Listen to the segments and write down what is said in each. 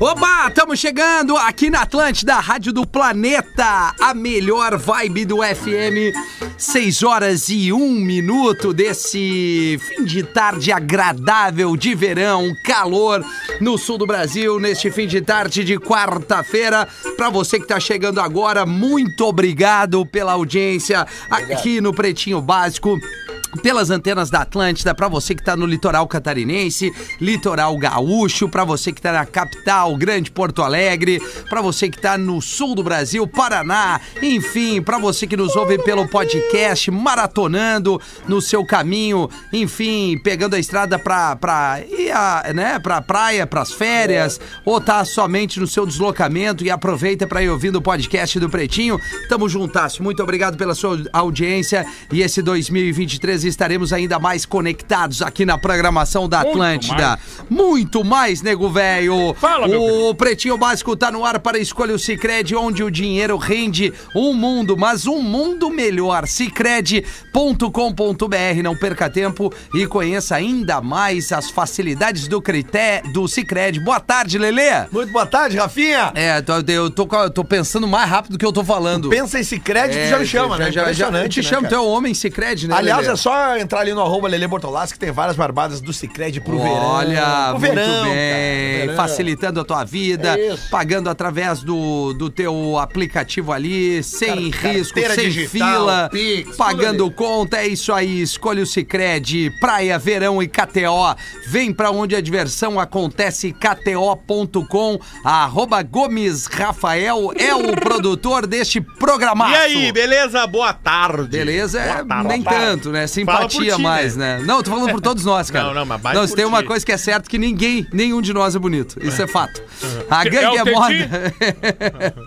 Oba, estamos chegando aqui na Atlântida, Rádio do Planeta, a melhor vibe do FM. 6 horas e um minuto desse fim de tarde agradável de verão, calor no sul do Brasil, neste fim de tarde de quarta-feira. Para você que está chegando agora, muito obrigado pela audiência aqui no Pretinho Básico pelas antenas da Atlântida, para você que tá no litoral catarinense, litoral gaúcho, para você que tá na capital, Grande Porto Alegre, para você que tá no sul do Brasil, Paraná, enfim, para você que nos ouve pelo podcast, maratonando no seu caminho, enfim, pegando a estrada pra, pra ir a, né, pra praia, pras férias, ou tá somente no seu deslocamento e aproveita para ir ouvindo o podcast do Pretinho. Tamo juntas. Muito obrigado pela sua audiência e esse 2023 estaremos ainda mais conectados aqui na programação da Muito Atlântida. Muito mais, nego velho. Fala, meu O Pretinho Básico tá no ar para escolher o Cicred, onde o dinheiro rende um mundo, mas um mundo melhor. Cicred.com.br. Não perca tempo e conheça ainda mais as facilidades do crité do Cicred. Boa tarde, Lelê. Muito boa tarde, Rafinha. É, tô- eu tô, eu tô pensando mais rápido do que eu tô falando. Pensa em Cicred, tu já me chama, já, né? Já, já, eu te né, chamo, tu é o homem Cicred, né? Aliás, Lelê? é só entrar ali no arroba Lele Bortolassi que tem várias barbadas do Cicred pro verão. Olha, muito verão, bem. verão. Facilitando a tua vida, É isso. pagando através do, do teu aplicativo ali, sem Car- risco, sem digital, fila, Pix, pagando conta. É isso aí. Escolha o Cicred, Praia, Verão e KTO. Vem pra onde a diversão acontece, kto.com. Arroba Gomes Rafael é o produtor deste programaço. E aí, beleza? Boa tarde. Beleza, Boa tarde. nem Boa tarde. tanto, né? Simpatia ti, mais, né? Não, tô falando por todos nós, cara. Não, não, mas Não, se tem uma ti. coisa que é certa, que ninguém, nenhum de nós é bonito. Isso é fato. A É gangue é, Teti? moda.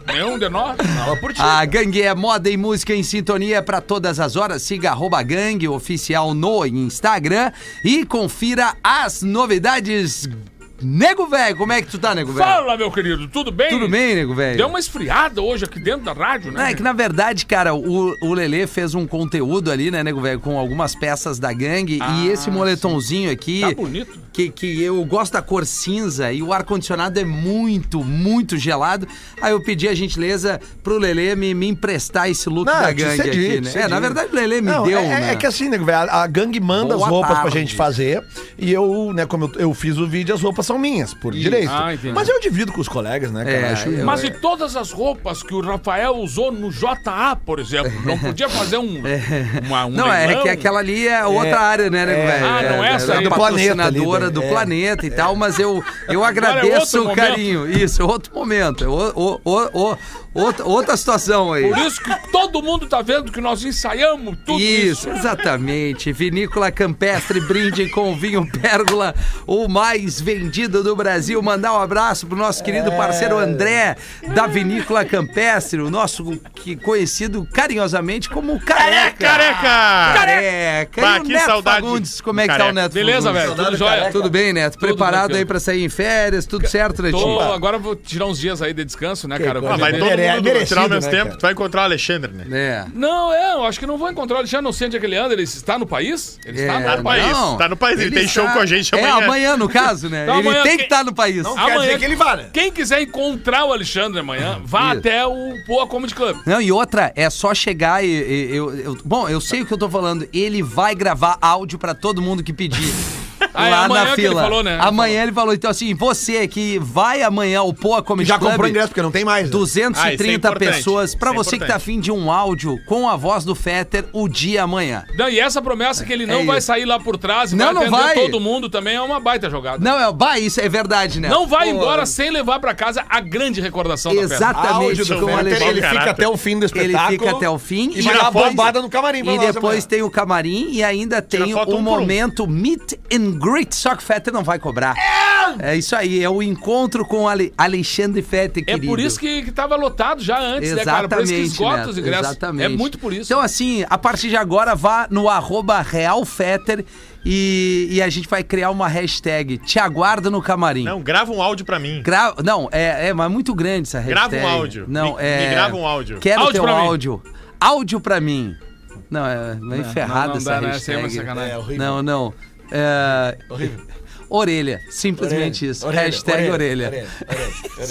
Nenhum de nós? Fala por ti. A gangue é moda e música em sintonia para todas as horas. Siga arroba gangue oficial no Instagram e confira as novidades. Nego velho, como é que tu tá, nego velho? Fala, meu querido, tudo bem? Tudo bem, nego velho? Deu uma esfriada hoje aqui dentro da rádio, Não, né? é que na verdade, cara, o, o Lelê fez um conteúdo ali, né, nego velho, com algumas peças da gangue e esse moletomzinho aqui. Tá bonito. Que, que eu gosto da cor cinza e o ar-condicionado é muito, muito gelado. Aí eu pedi a gentileza pro Lelê me, me emprestar esse look Não, da te gangue cedi, aqui, né? cedi. É, na verdade o Lelê me Não, deu, é, né? é que assim, nego velho, a, a gangue manda Boa as roupas pra tarde. gente fazer e eu, né, como eu, eu fiz o vídeo, as roupas são minhas, por direito. Ah, entendi. Mas eu divido com os colegas, né, cara? É, Acho- eu- Mas e todas as roupas que o Rafael usou no JA, por exemplo? Não podia fazer um, uma, um Não, é leilão? que aquela ali é outra área, né, nego velho? Ah, não é essa aí. do Do planeta ali, patrocinadora né? do É. planeta e tal, mas eu, eu é agradeço outro o momento. carinho. Isso, é outro momento. É o, o, o, o- outra, outra situação aí. Por isso que todo mundo tá vendo que nós ensaiamos tudo isso. Isso, exatamente. Vinícola Campestre, brinde com vinho Pérgola, o mais vendido do Brasil. Mandar um abraço pro nosso querido parceiro André, da Vinícola Campestre, o nosso que, conhecido carinhosamente como Careca. Careca! Careca! Bah, e o que Neto saudade Fagundes, como é que tá o. Neto Beleza, velho? Tudo jóia? Tudo bem, Neto? Tudo Preparado tranquilo. aí pra sair em férias? Tudo certo, Netinho? Tô, agora eu vou tirar uns dias aí de descanso, né, cara? Ah, vai todo mundo merecido, tirar o mesmo né, tempo, cara? tu vai encontrar o Alexandre, né? É. Não, é, eu acho que não vou encontrar o Alexandre, não sei onde é que ele anda. Ele está no país? Ele está É, no país. Tá no país, ele tem show com a gente É, amanhã. amanhã, no caso, né? Então, ele amanhã tem que quem- estar no país. Não quer dizer que ele vá, né? Quem quiser encontrar o Alexandre amanhã, vá Isso. até o Poa Comedy Club. Não, e outra, é só chegar e, e- eu, eu- Bom, eu sei o que eu tô falando. Ele vai gravar áudio pra todo mundo que pedir. Ah, lá amanhã na que ele fila. falou, né? Amanhã ele falou. Então, assim, você que vai amanhã ao Poa Comedy Já Club, comprou ingresso, porque não tem mais. né? 230 Ah, é pessoas. Pra Isso é você que tá afim de um áudio com a voz do Fetter o dia amanhã. Não, e essa promessa que ele não É vai isso. sair lá por trás e Não, vai não vai. todo mundo também é uma baita jogada. Não, é, vai, isso é verdade, né? Não vai Pô, embora sem levar pra casa a grande recordação da festa. Exatamente Fetter, Alexandre. ele fica até o fim do Ele espetáculo. fica até o fim E vai dar uma bombada no camarim pra E depois tem o camarim e ainda tem o momento meet and que o Fetter não vai cobrar. Aham. É isso aí, é o encontro com Ale- Alexandre Fete, É querido. por isso que, que tava lotado já antes, né, cara? Por isso que esgota os ingressos. Exatamente. É muito por isso. Então, assim, a partir de agora, vá no arroba realfetter e, e a gente vai criar uma hashtag. Te aguardo no camarim. Não, grava um áudio pra mim. Gra- Não, é, é, mas muito grande essa hashtag. Grava um áudio. Não, Me- é... me grava um áudio. Quero Áudio teu pra mim. áudio. Áudio pra mim. Não, é meio ferrada não essa dá, né? Essa aí é uma hashtag. sacanagem. É horrível. não, não. É... Orelha, simplesmente isso. hashtag orelha.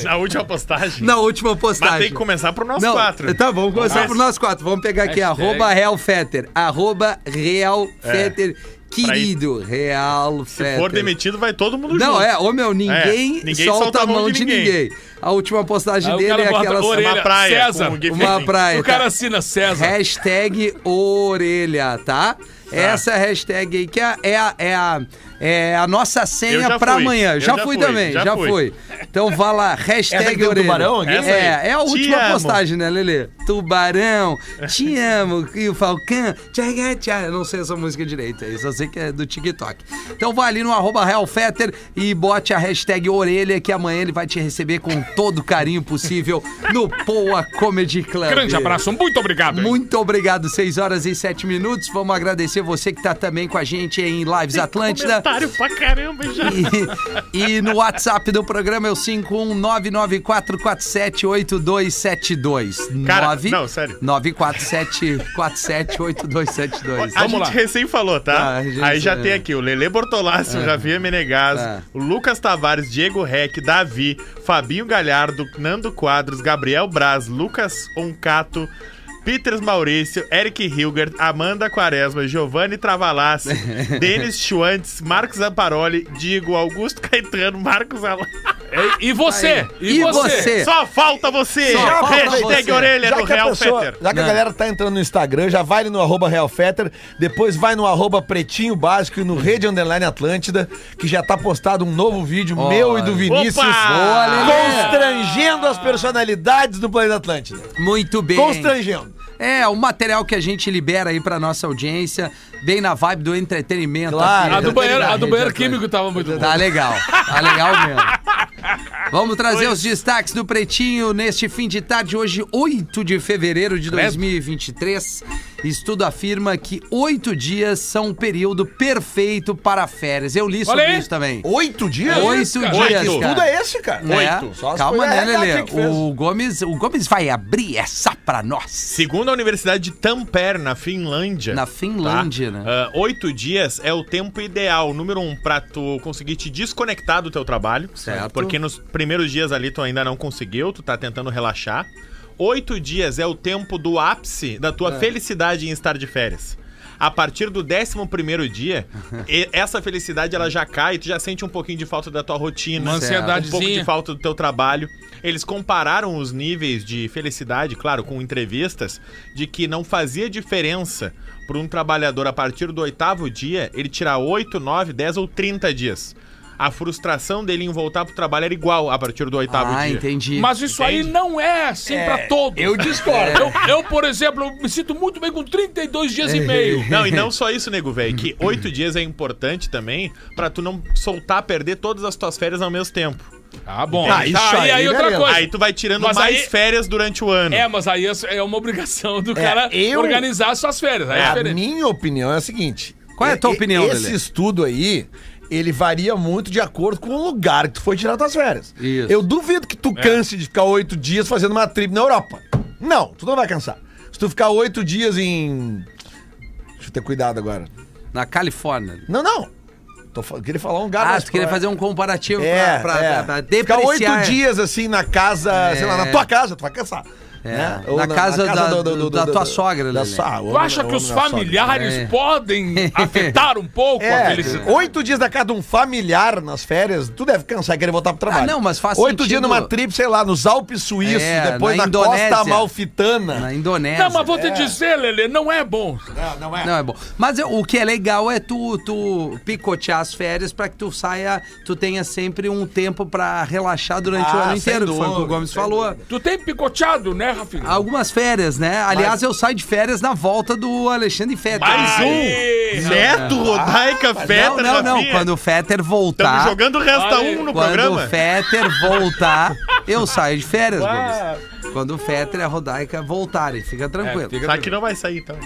Na última postagem. Na última postagem. Mas tem que começar pro nosso Não, quatro. Tá, vamos começar Mas- pro nós quatro. Vamos pegar aqui, Hashtag. arroba realfetter. Arroba realfetter. Querido, real É. Se for demitido, vai todo mundo junto. Não, é, ô meu, ninguém, É, ninguém solta, a mão de ninguém. A última postagem Aí dele é aquela orelha, Uma praia César. uma praia. O cara tá? assina César. Hashtag orelha, tá? Essa hashtag aí que é, é é, a, é a nossa Eu senha fui. amanhã. Eu Já, já fui fui, também, já, já fui. fui. Então vá lá, hashtag tubarão? Essa aí. É, é a Te última amo. postagem, né, Lelê? Tubarão, te amo, e o Falcão, tchaga, tchaga. Eu não sei essa música direito aí, só sei que é do TikTok. Então vai ali no arroba realfetter e bote a hashtag orelha que amanhã ele vai te receber com todo o carinho possível no Poa Comedy Club. Grande abraço, muito obrigado. hein? Muito obrigado, 6 horas e 7 minutos. Vamos agradecer você que tá também com a gente em Lives Atlântida. Comentário pra caramba já. E, e no WhatsApp do programa é o 51994478272. Cara, Nove- não, sério. 947478272. A Vamos gente lá. recém falou, tá? Tá, a gente- Aí já é. tem aqui o Lele Bortolassi, o Javier Menegas, Tá. o Lucas Tavares, Diego Reck, Davi, Fabinho Galhardo, Nando Quadros, Gabriel Braz, Lucas Oncato, Peters Maurício, Eric Hilgert, Amanda Quaresma, Giovanni Travalassi, Denis Schwantz, Marcos Zamparoli, Digo, Augusto Caetano, Marcos Ala... E, e você? E você? Só falta você! Só falta Hashtag você. orelha Já do que, a Real pessoa, Fetter. já que a Não. galera tá entrando no Instagram, já vai ali no arroba realfetter, depois vai no arroba pretinho básico e no Rede Underline Atlântida, que já tá postado um novo vídeo meu e do Vinícius Opa! Lelê! constrangendo as personalidades do Planeta Atlântida. Muito bem. Constrangendo. É, o material que a gente libera aí pra nossa audiência, bem na vibe do entretenimento. Claro. aqui A do banheiro, a do banheiro químico tava muito Tá boa. legal, tá legal mesmo. Vamos trazer os destaques do Pretinho neste fim de tarde, hoje, 8 de fevereiro de 2023. Estudo afirma que oito dias são um período perfeito para férias. Eu li sobre isso também. Oito dias? Oito dias, Oito. cara. Tudo é esse, cara. É, Oito. Calma, né, RH Lelê? que fez. O Gomes, o Gomes vai abrir essa pra nós. Segundo a Universidade de Tampere, na Finlândia. Na Finlândia, tá? né? Ah, oito dias é o tempo ideal, número um, pra tu conseguir te desconectar do teu trabalho. Certo. Porque nos primeiros dias ali tu ainda não conseguiu, tu tá tentando relaxar. Oito dias é o tempo do ápice da É. tua felicidade em estar de férias. A partir do décimo primeiro dia, essa felicidade ela já cai, tu já sente um pouquinho de falta da tua rotina, Uma um pouco de falta do teu trabalho. Eles compararam os níveis de felicidade, claro, com entrevistas, de que não fazia diferença para um trabalhador a partir do oitavo dia ele tirar 8, 9, 10 ou 30 dias. A frustração dele em voltar pro trabalho era igual a partir do oitavo Ah, dia. entendi. Mas isso aí Entende? não é assim pra todos. Eu discordo. Eu, eu, por exemplo, me sinto muito bem com 32 dias e meio. Não, e não só isso, nego, velho, que oito dias é importante também pra tu não soltar, perder todas as tuas férias ao mesmo tempo. Ah, bom. Ah, isso Tá, e aí, aí outra beleza. coisa. Aí tu vai tirando Mas mais aí- férias durante o ano. É, mas aí é é uma obrigação do cara eu- organizar as suas férias. Aí é, a diferente. minha opinião é a seguinte. Qual é a tua opinião, Esse Lelê? estudo aí, ele varia muito de acordo com o lugar que tu foi tirar tuas férias. Isso. Eu duvido que tu canse de ficar oito dias fazendo uma trip na Europa. Não, tu não vai cansar. Se tu ficar oito dias em... Deixa eu ter cuidado agora. Na Califórnia. Não, não. Tô, queria falar um lugar Ah, tu queria fazer um comparativo É, pra, pra, é. pra, pra Ficar oito dias assim na casa, sei lá, na tua casa, tu vai cansar. É, né? na casa da- da tua sogra, da sua- Tu acha que os familiares É. podem afetar um pouco a É, felicidade? oito dias da casa de um familiar nas férias, tu deve cansar e querer voltar pro trabalho. Ah, não, mas faz Oito sentido- dias numa trip, sei lá, nos Alpes Suíços, É, depois na na, Indonésia. Costa Amalfitana. Na Indonésia. Não, mas vou te dizer, Lelê, não é bom. Não, não é. Não, é bom. Mas eu- o que é legal é tu, tu picotear as férias pra que tu saia, tu tenha sempre um tempo pra relaxar durante o Ah, ano sem inteiro, que foi o que o dúvida, Gomes falou. Tu tem picoteado, né, Rafinha. Algumas férias, né? Aliás, eu saio de férias na volta do Alexandre Fetter. Mais um! Aê! Neto, Rodaica, Fetter, Não, não, não. Rafinha. Quando o Fetter voltar. Estamos jogando o Resta aí. 1 no Quando programa. o Fetter voltar, eu saio de férias, Ah. Quando o Fetter e a Rodaica voltarem, fica tranquilo. fica- Só que não vai sair, então.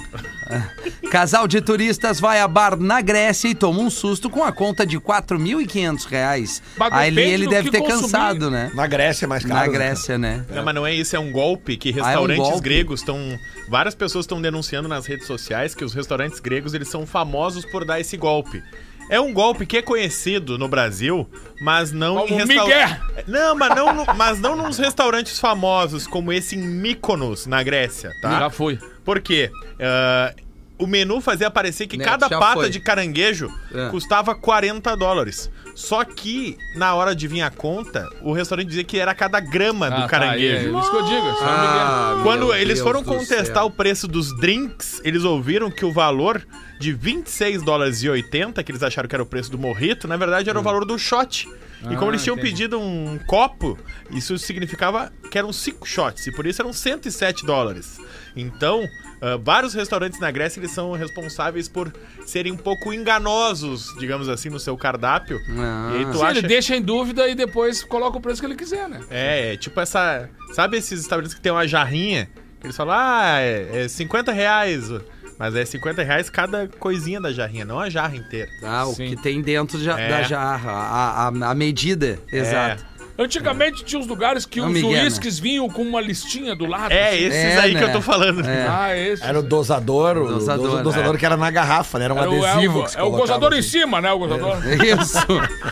Casal de turistas vai a bar na Grécia e toma um susto com a conta de 4.500 reais. Aí ele, deve ter consumir. cansado, né? Na Grécia é mais caro. Na né? Grécia, né? Não, mas não é isso, é um golpe que Ah, é um restaurantes golpe? gregos estão. Várias pessoas estão denunciando nas redes sociais que os restaurantes gregos eles são famosos por dar esse golpe. É um golpe que é conhecido no Brasil, mas não Como em restaurantes. Não, mas não, no- mas não nos restaurantes famosos como esse em Mykonos, na Grécia, tá? Já foi. Por quê? Ah, o menu fazia parecer que Neto, cada já pata foi. de caranguejo É. custava 40 dólares. Só que, na hora de vir a conta, o restaurante dizia que era cada grama do Ah, tá, caranguejo. é, isso que eu digo. Isso é um Ah. Quando meu eles Deus foram do contestar céu. o preço dos drinks, eles ouviram que o valor de 26 dólares e 80, que eles acharam que era o preço do morrito, na verdade Hum. era o valor do shot. E como Ah, eles tinham entendi. pedido um copo, isso significava que eram 5 shots, e por isso eram 107 dólares. Então, ah, vários restaurantes na Grécia eles são responsáveis por serem um pouco enganosos, digamos assim, no seu cardápio. Ah. E aí tu Sim, acha... ele deixa em dúvida e depois coloca o preço que ele quiser, né? É, é tipo essa. Sabe esses estabelecimentos que tem uma jarrinha? Que eles falam, ah, é, é 50 reais. Mas é 50 reais cada coisinha da jarrinha, não a jarra inteira. Ah, o Sim. que tem dentro É. da jarra, a, a, a medida, exato. Antigamente tinha uns lugares que Não, os Miguel, né? uísques vinham com uma listinha do lado. É, assim. esses É, aí que né? eu tô falando. É. Ah, esse. Era o dosador, o Dosador, dosador, dosador que era na garrafa, né? Era um Era o- adesivo. é o, que se é o colocava gozador em assim. cima, né? O gozador. Isso.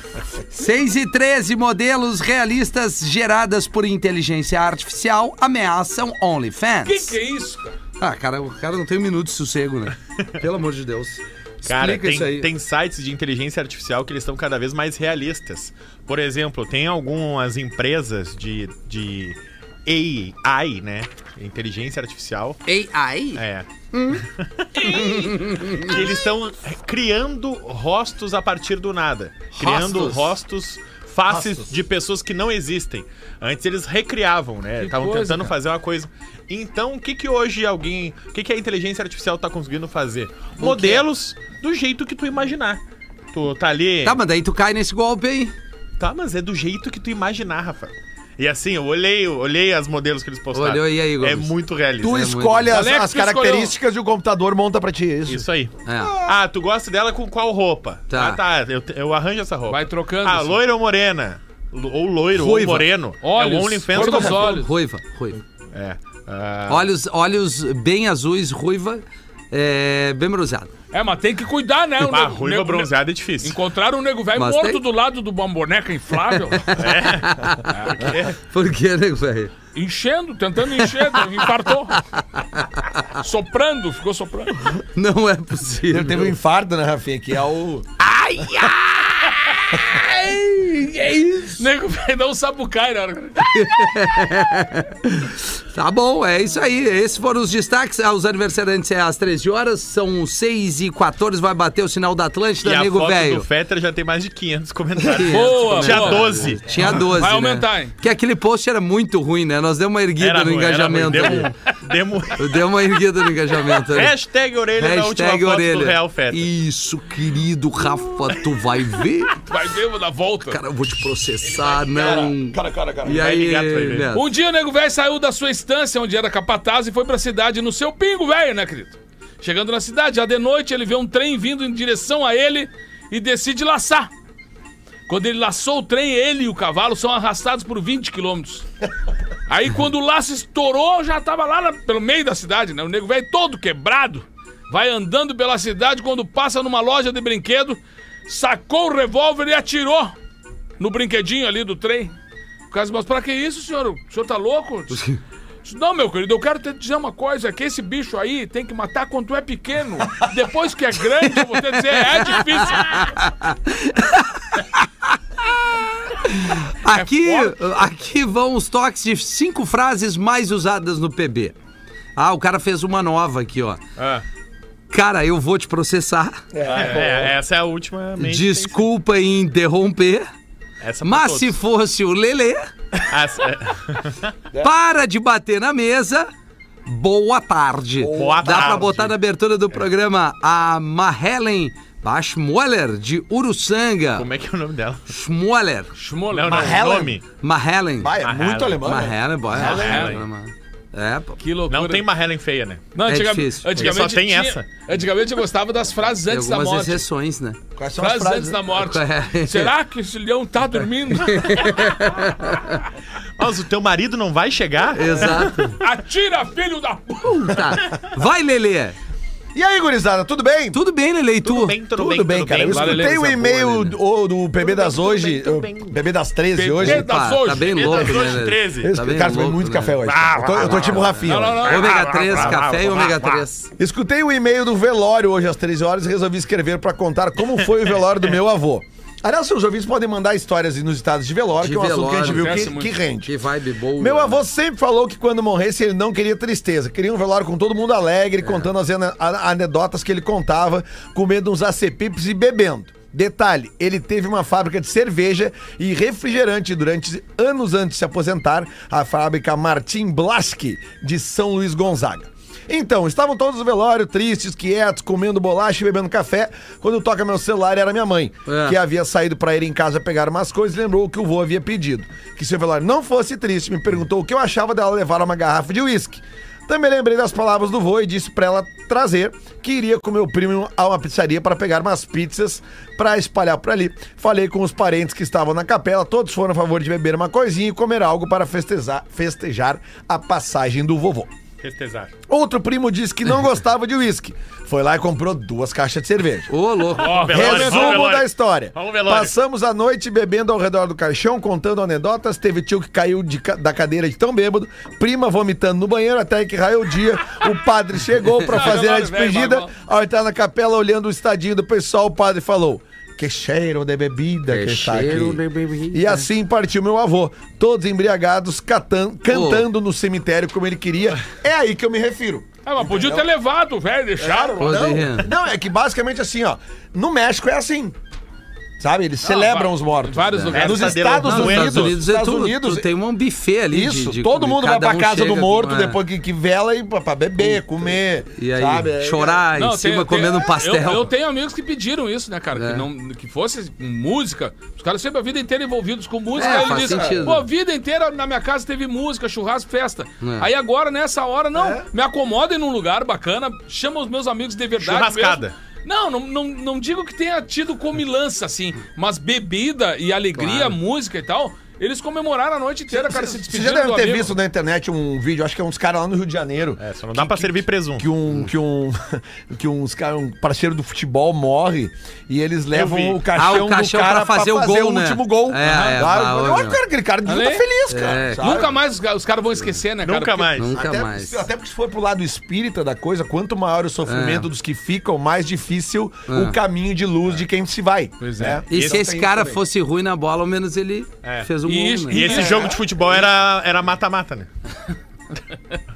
6 e 13 modelos realistas geradas por inteligência artificial ameaçam OnlyFans. O que, que é isso, cara? Ah, cara, o cara não tem um minuto de sossego, né? Pelo amor de Deus. Cara, Explica isso aí. tem, tem sites de inteligência artificial que eles estão cada vez mais realistas. Por exemplo, tem algumas empresas de, de AI, né? Inteligência artificial. AI? É. que eles estão criando rostos a partir do nada. Criando rostos, faces de pessoas que não existem. Antes eles recriavam, né? Estavam tentando cara. fazer uma coisa. Então, o que que hoje alguém... O que que a inteligência artificial tá conseguindo fazer? Modelos do jeito que tu imaginar. Tu tá ali... Tá, mas daí tu cai nesse golpe aí. Tá, mas é do jeito que tu imaginar, Rafa. E assim, eu olhei, eu olhei as modelos que eles postaram. Olhou, e aí, Gomes? É muito realista. Tu É escolhe as, Alex, as tu escolheu. características e o computador monta pra ti, é isso? Isso aí. É. Ah, tu gosta dela com qual roupa? Tá. Ah, tá. Eu, eu arranjo essa roupa. Vai trocando. Ah, assim. loira ou morena? Ou loiro, Ruiva. ou moreno. Olhos, é o OnlyFans dos qualquer- olhos. Ruiva, ruiva. É. Ah, Olhos, olhos bem azuis, ruiva, é, bem bronzeado. É, mas tem que cuidar, né? O ah, nego- ruiva nego- bronzeada é difícil. Encontraram um nego velho Mas morto tem- do lado de uma boneca inflável, Por que, nego velho? enchendo, tentando encher, infartou. soprando, ficou soprando. Não é possível. Ele teve um infarto, né, Rafinha? Que é o. É isso. Nego velho dá um sapucai na hora. Tá bom, é isso aí. Esses foram os destaques. Os aniversariantes é às 13 horas, são 6 e 14 vai bater o sinal da Atlântida, E nego foto velho. do Fetter já tem mais de 500 comentários. Boa, Tinha boa. 12. Tinha 12. Vai né? aumentar, hein? Porque aquele post era muito ruim, né? Nós demos uma erguida Era no ruim, era ruim. engajamento. Demo. Deu uma erguida no engajamento. Hashtag orelha na última Hashtag foto orelha. do Real Fetter. Isso, querido Rafa, tu vai ver. Vai ver, vou dar volta. Cara, eu vou te processar, não. Cara, cara, cara. E Vai aí, ligar, tu vai ver. Neto? Um dia o nego velho saiu da sua estância, onde era capataz, e foi pra cidade no seu pingo velho, né, querido? Chegando na cidade, já de noite, ele vê um trem vindo em direção a ele e decide laçar. Quando ele laçou o trem, ele e o cavalo são arrastados por 20 quilômetros. Aí quando o laço estourou, já tava lá na- pelo meio da cidade, né? O nego velho todo quebrado. Vai andando pela cidade, quando passa numa loja de brinquedo, sacou o revólver e atirou no brinquedinho ali do trem. O disse, mas pra que isso, senhor? O senhor tá louco? Não, meu querido, eu quero te dizer uma coisa, que esse bicho aí tem que matar quando tu é pequeno. Depois que é grande, eu vou te dizer, é difícil. Aqui, forte. aqui vão os toques de cinco frases mais usadas no PB. Ah, o cara fez uma nova aqui, ó. Ah, Cara, eu vou te processar. é, essa é a última. Desculpa em interromper. Essa pra Mas todos. se fosse o Lelê, Essa- é- para de bater na mesa. Boa tarde. Boa Dá pra tarde. botar na abertura do programa a Mahelen Schmoller, de Uruçanga. Como é que é o nome dela? Schmoller. Schmoller. Não, não, Mahelen. o nome. Mahelen. É Mahelen. muito alemão. né? Mahelen, boy. Mahelen. É, pô. Que loucura. Não tem uma Helen feia, né? Não, É antiga- difícil. Antigamente Só tem tinha- essa. Antigamente eu gostava das frases antes da algumas morte. exceções, né? Quais são as Frases frases? antes da morte. É. Será que esse leão tá dormindo? Mas o teu marido não vai chegar? Exato. Atira, filho da puta! Vai, Lelê. E aí, gurizada, tudo bem? Tudo bem, Lelê, e tu? Tudo bem, tudo, Tudo bem, bem, tudo cara. Eu bem. Escutei o coisa e-mail do, do PB das tudo hoje, bem, tudo bem. PB das 13 PB hoje. das Pá, hoje. tá bem PB louco, das né, hoje, Lelê? 13. Eu, Tá bem cara, tomei louco, muito né? café hoje. Ah, Eu tô, eu tô tipo Rafinha. Não, não, hoje. não. Ômega 3, café e ômega 3. Escutei o e-mail do velório hoje às 13 horas e resolvi escrever pra contar como foi o velório do meu avô. Aliás, seus ouvintes podem mandar histórias inusitadas de velório, De que é um assunto que a gente viu velório, que, que rende. Que vibe boa. Meu avô sempre falou que quando morresse ele não queria tristeza, queria um velório com todo mundo alegre, contando as anedotas que ele contava, comendo uns acepipes e bebendo. Detalhe, ele teve uma fábrica de cerveja e refrigerante durante anos antes de se aposentar, a fábrica Martin Blaski, de São Luís Gonzaga. Então, estavam todos no velório, tristes, quietos, comendo bolacha e bebendo café, quando toca meu celular era minha mãe, É. que havia saído pra ir em casa pegar umas coisas e lembrou o que o vô havia pedido. Que se o velório não fosse triste, me perguntou o que eu achava dela levar uma garrafa de uísque. Também lembrei das palavras do vô e disse pra ela trazer que iria com meu primo a uma pizzaria para pegar umas pizzas pra espalhar por ali. Falei com os parentes que estavam na capela, todos foram a favor de beber uma coisinha e comer algo para festejar, festejar a passagem do vovô. Festejar. Outro primo disse que não gostava de uísque. Foi lá e comprou duas caixas de cerveja. Ô, louco. Velório, vamos Resumo da história. Passamos a noite bebendo ao redor do caixão, contando anedotas. Teve tio que caiu de ca- da cadeira de tão bêbado, prima vomitando no banheiro até que raiou o dia. O padre chegou pra Ah, fazer a despedida. Ao entrar na capela, olhando o estadinho do pessoal, o padre falou. Que cheiro de bebida que, Que está cheiro aqui. de bebida. E assim partiu meu avô, todos embriagados, catan- cantando no cemitério como ele queria. É aí que eu me refiro. Ah, mas podia ter levado, velho, deixaram. Pô, Não, Adriano. não, é que basicamente assim, ó. No México é assim. Sabe? Eles celebram os mortos. vários lugares. Nos Estados dele- Nos Unidos, Estados Unidos, é Estados tu, Unidos, tu tem um buffet ali. isso, de, de todo mundo vai pra um casa do morto com- é. depois que, que vela e pra, pra beber, comer. E aí, sabe? É- chorar em cima comendo um pastel. Eu, eu tenho amigos que pediram isso, né, cara? É. Que, não, que fosse música. Os caras sempre a vida inteira envolvidos com música. É, aí sentido. pô, a vida inteira na minha casa teve música, churrasco, festa. É. Aí agora, nessa hora, não, me acomodem num lugar bacana, chama os meus amigos de verdade Churrascada. mesmo. Não, não, não, não digo que tenha tido comilança, assim, mas bebida e alegria, Claro. música e tal, eles comemoraram a noite inteira, cara, se Vocês despedindo já devem do ter amigo. visto na internet um vídeo, acho que é uns caras lá no Rio de Janeiro. É, só não dá pra servir presunto. Que um, que um, que uns cara, um parceiro do futebol morre e eles levam o caixão, Ah, o caixão do cara pra fazer o gol, né? último gol. É, é, Claro, olha. acho que aquele cara devia estar feliz, cara. É. Nunca mais os, os caras vão esquecer, né, cara? Nunca mais. Nunca Até, mais. porque- até porque se for pro lado espírita da coisa, quanto maior o sofrimento É. dos que ficam, mais difícil É. o caminho de luz de quem se vai. Pois é. né? E Esse se esse cara também. fosse ruim na bola, ao menos ele É. fez um E né? E esse É. jogo de futebol era era mata-mata, né?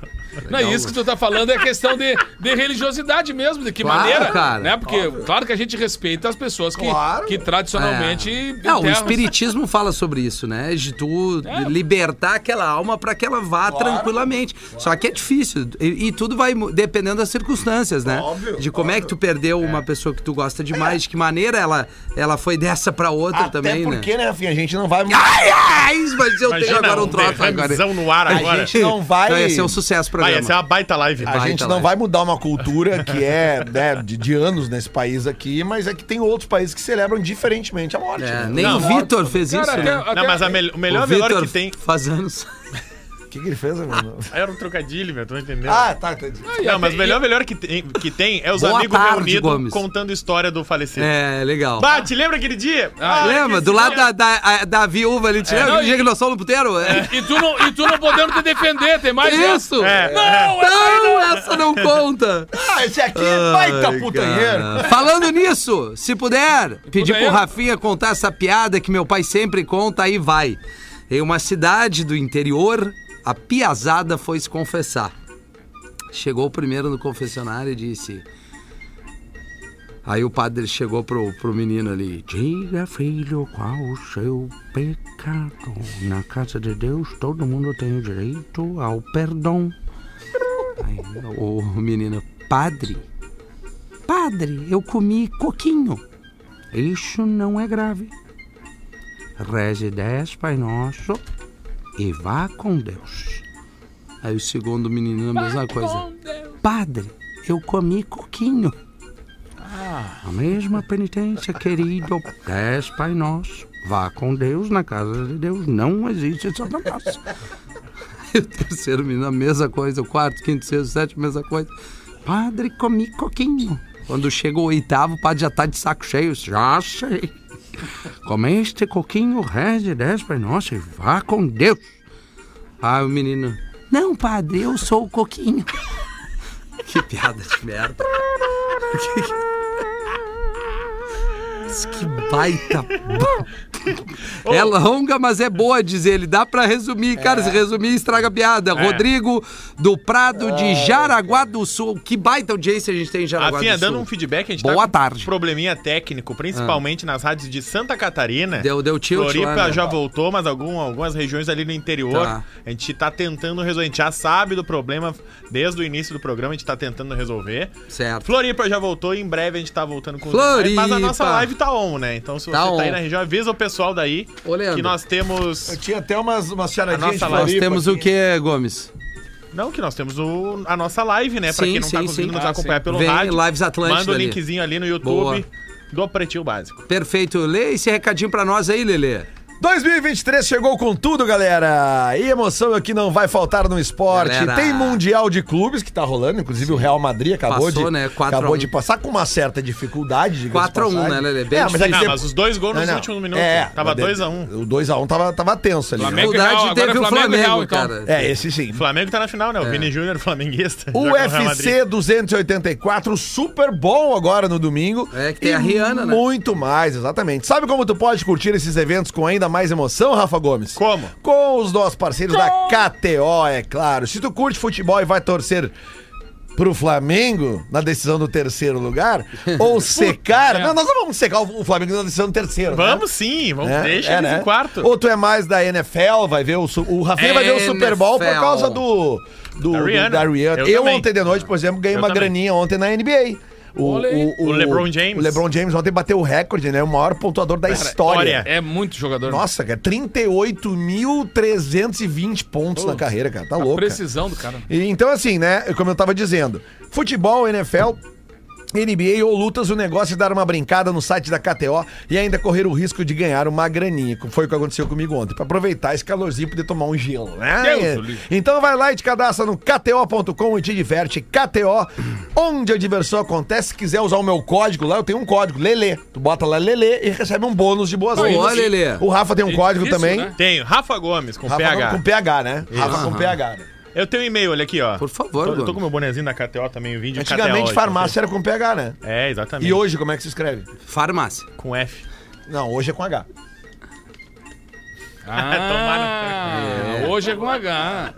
Não, isso que tu tá falando é questão de, de religiosidade mesmo, de que Claro, maneira, cara. né? Porque, claro que a gente respeita as pessoas que, Claro. que tradicionalmente... É. Não, o espiritismo fala sobre isso, né? De tu É. libertar aquela alma para que ela vá tranquilamente. Só que é difícil. E, e tudo vai dependendo das circunstâncias, né? Óbvio, de como é que tu perdeu uma pessoa que tu gosta demais, de que maneira ela, ela foi dessa para outra Até também, porque, né? né, Rafinha, a gente não vai... Ai, ai, mas eu tenho Imagina agora um um troço agora. derramezão no ar A agora. gente não vai... Não, ia ser um sucesso o Vai, programa. essa é uma baita live. A Baita gente não live. vai mudar uma cultura que é né, de, de anos nesse país aqui, mas é que tem outros países que celebram diferentemente a morte. É, né? nem Não, o Vitor fez Cara, isso, até- né? até- Não, mas a mel- o melhor o velório Vitor que tem. faz anos. O que, que ele fez, mano? Era um trocadilho, meu, tô entendendo. Ah, tá, entendi. não, mas o melhor velório que tem, que tem é os Boa amigos tarde, reunidos Gomes. contando história do falecido. É, legal. Bah, te lembra aquele dia? Ah, Ah, Lembra? Do lado dia- da, da, da viúva ali, tinha não, aquele e- dia que nós fomos no puteiro? É. E tu, não, e tu não podendo te defender, tem mais Isso! É. Não, Não, essa não conta! Ah, esse aqui é baita Ai, putanheiro. cara. Falando nisso, se puder, pedir pro Putanheiro? Rafinha contar essa piada que meu pai sempre conta, aí vai. Em uma cidade do interior, a piazada foi se confessar. Chegou primeiro no confessionário e disse: Aí o padre chegou pro, pro menino ali. Diga, filho, qual o seu pecado? Na casa de Deus todo mundo tem o direito ao perdão. Aí o menino, padre, padre, eu comi coquinho. Isso não é grave. Reze dez, Pai Nosso, e vá com Deus. Aí o segundo menino, a mesma coisa. Padre, eu comi coquinho. A mesma penitência, querido. Dez, Pai Nosso. Vá com Deus na casa de Deus. Não existe Satanás. O terceiro menino, a mesma coisa. O quarto, quinto, sexto, sétimo, a mesma coisa. Padre, comi coquinho. Quando chega o oitavo, o padre já tá de saco cheio. Já sei. Comeste coquinho, reze dez, Pai Nosso e vá com Deus. Aí o menino, não, padre, eu sou o coquinho. que piada de merda. que baita. É longa, mas é boa, diz ele. Dá pra resumir. Cara, se resumir, estraga a piada. Rodrigo do Prado de Jaraguá do Sul. Que baita audiência a gente tem em Jaraguá Rafinha, do Sul. dando um feedback, a gente Boa tá tarde. probleminha técnico, principalmente nas rádios de Santa Catarina. Deu, deu tilt Floripa lá, né? já voltou, mas algum, algumas regiões ali no interior. Tá. A gente tá tentando resolver. A gente já sabe do problema desde o início do programa, a gente tá tentando resolver. Certo. Floripa já voltou e em breve a gente tá voltando com Floripa. Mas a nossa live tá on, né? Então se você Tá tá, aí na região, avisa o pessoal daí Ô, Leandro. que nós temos. Eu tinha até umas, umas charadinhas nossa de. Nós temos aqui. o que, Gomes? Não, que nós temos o, a nossa live, né? Pra Sim, quem não tá sim, conseguindo sim. nos Ah, acompanhar pelo Vem, rádio. Lives Atlântida Manda o ali. linkzinho ali no Boa. YouTube do Pretinho Básico. Perfeito. Lê esse recadinho pra nós aí, Lelê. 2023 chegou com tudo, galera. E emoção aqui não vai faltar no esporte. Galera. Tem Mundial de Clubes que tá rolando, inclusive o Real Madrid acabou Passou, de né? 4 acabou a 1. de passar com uma certa dificuldade, diga-se 4 a 1, passagem. né, Lelê? Bem é, mas é. Não, você- mas os dois gols nos Não, últimos minutos. É, tava mas 2x1. O 2x1 tava, tava tenso ali. Flamengo Dificuldade Real, teve é o Flamengo Flamengo, Real, então. cara. É, esse sim. O Flamengo tá na final, né? O Vini Júnior, flamenguista. O. UFC 284, Super Bowl agora no domingo. É, que tem E a Rihanna, né? Muito mais, exatamente. Sabe como tu pode curtir esses eventos com ainda mais emoção, Rafa Gomes? Como? Com os nossos parceiros da KTO, é claro. Se tu curte futebol e vai torcer pro Flamengo na decisão do terceiro lugar, ou secar. Não, nós não vamos secar o Flamengo na decisão do terceiro. né? Vamos sim, vamos, É, deixa é, eles né? em quarto. Ou tu é mais da NFL, vai ver o. O Rafinha vai ver o Super Bowl por causa do. Do, Da do- Rihanna. da Rihanna. Eu Eu, ontem de noite, por exemplo, ganhei Eu uma também. graninha ontem na NBA. O, Olha aí. O LeBron James. O LeBron James ontem bateu o recorde, né? O maior pontuador da história. história. É muito jogador. Nossa, cara, 38.320 pontos na carreira, cara. Tá louco. cara. precisão do cara. E, então, assim, né? Como eu tava dizendo, futebol, NFL. NBA ou lutas, o negócio é dar uma brincada no site da KTO e ainda correr o risco de ganhar uma graninha, como foi o que aconteceu comigo ontem, pra aproveitar esse calorzinho e poder tomar um gelo, né? Deus É. Então vai lá e te cadastra no kto.com e te diverte. KTO, onde a diversão acontece. Se quiser usar o meu código lá, eu tenho um código, Lelê. Tu bota lá Lelê e recebe um bônus de boas-vindas. Boa, Lelê. O Rafa tem um É código também. né? Tenho, Rafa Gomes, com Rafa PH. com PH, né? Rafa com PH. né? Eu tenho um e-mail, olha aqui, ó. Por favor, Tô, eu tô com meu bonezinho da KTO também, o vídeo KTO Antigamente hoje, farmácia era com PH, né? É, exatamente. E hoje, como é que se escreve? Farmácia. Com F. Não, hoje é com H. Ah, hoje é com H.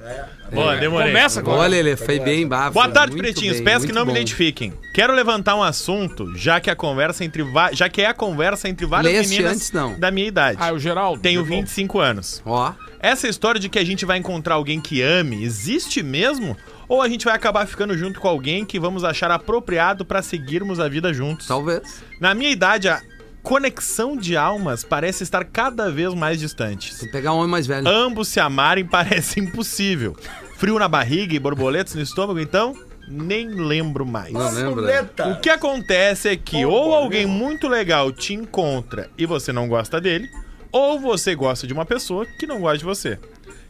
Boa, demorei. Começa com Olha, ele foi bem bafo. Boa tarde, muito pretinhos. bem, Peço que não me bom. identifiquem. Quero levantar um assunto, já que a conversa entre va- já que é a conversa entre várias Leste meninas antes, não. da minha idade. Ah, o Geraldo. Tenho De novo. 25 anos. Ó, Essa história de que a gente vai encontrar alguém que ame, existe mesmo? Ou a gente vai acabar ficando junto com alguém que vamos achar apropriado pra seguirmos a vida juntos? talvez. Na minha idade, a conexão de almas parece estar cada vez mais distantes. Vou pegar um homem mais velho. Ambos se amarem parece impossível. Frio na barriga e borboletas no estômago, então? Nem lembro mais. Não lembra? O que acontece é que ou alguém muito legal te encontra e você não gosta dele, ou você gosta de uma pessoa que não gosta de você.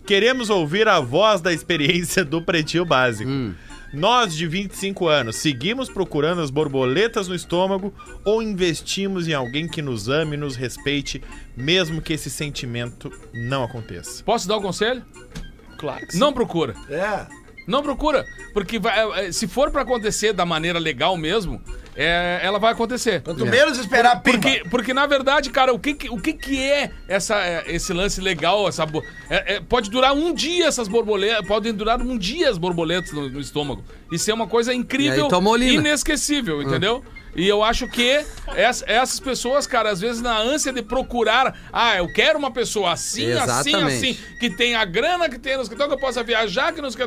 Queremos ouvir a voz da experiência do Pretinho Básico. Nós, de 25 anos, seguimos procurando as borboletas no estômago ou investimos em alguém que nos ame e nos respeite, mesmo que esse sentimento não aconteça? Posso dar o conselho? Claro que Não procura. É. Não procura. Porque vai- é, se for pra acontecer da maneira legal mesmo, é, ela vai acontecer. Quanto menos esperar, pimba. Porque, porque, na verdade, cara, o que, que- o que, que é, essa, é, esse lance legal? Essa, é- é, pode durar um dia essas borboletas, podem durar um dia as borboletas no, no estômago. Isso é uma coisa E incrível olina. inesquecível, entendeu? E eu acho que ess- essas pessoas, cara, às vezes na ânsia de procurar, ah, eu quero uma pessoa assim, assim, Exatamente. assim, que tem a grana, que tem nos que que eu possa viajar, que nos que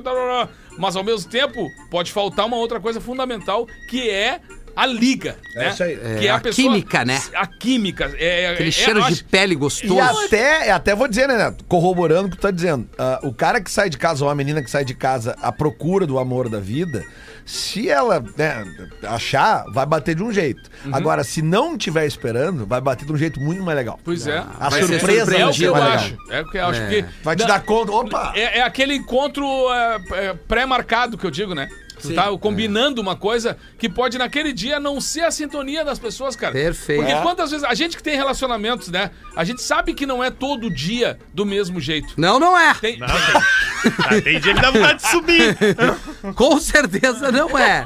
mas ao mesmo tempo pode faltar uma outra coisa fundamental, que é a liga, né? isso aí. Que É, a química, né? A química. É, Aquele é- cheiro de acho- pele E gostoso. até, até vou dizer, né, Neto? Corroborando o que tu tá dizendo. ah, o cara que sai de casa, ou a menina que sai de casa à procura do amor da vida, se ela né, achar, vai bater de um jeito. Uhum. Agora, se não estiver esperando, vai bater de um jeito muito mais legal. Pois é. A Vai surpresa É vai o que eu acho. É o que eu acho É. que. Vai te Não, dar conta. Opa! É, é aquele encontro é, é, pré-marcado que eu digo, né? Tu tá combinando uma coisa que pode naquele dia não ser a sintonia das pessoas, cara. Perfeito. Porque É. quantas vezes. A gente que tem relacionamentos, né? A gente sabe que não é todo dia do mesmo jeito. Não, não é. Tem, Não, tem, Ah, tem dia que dá vontade de subir. Com certeza não é.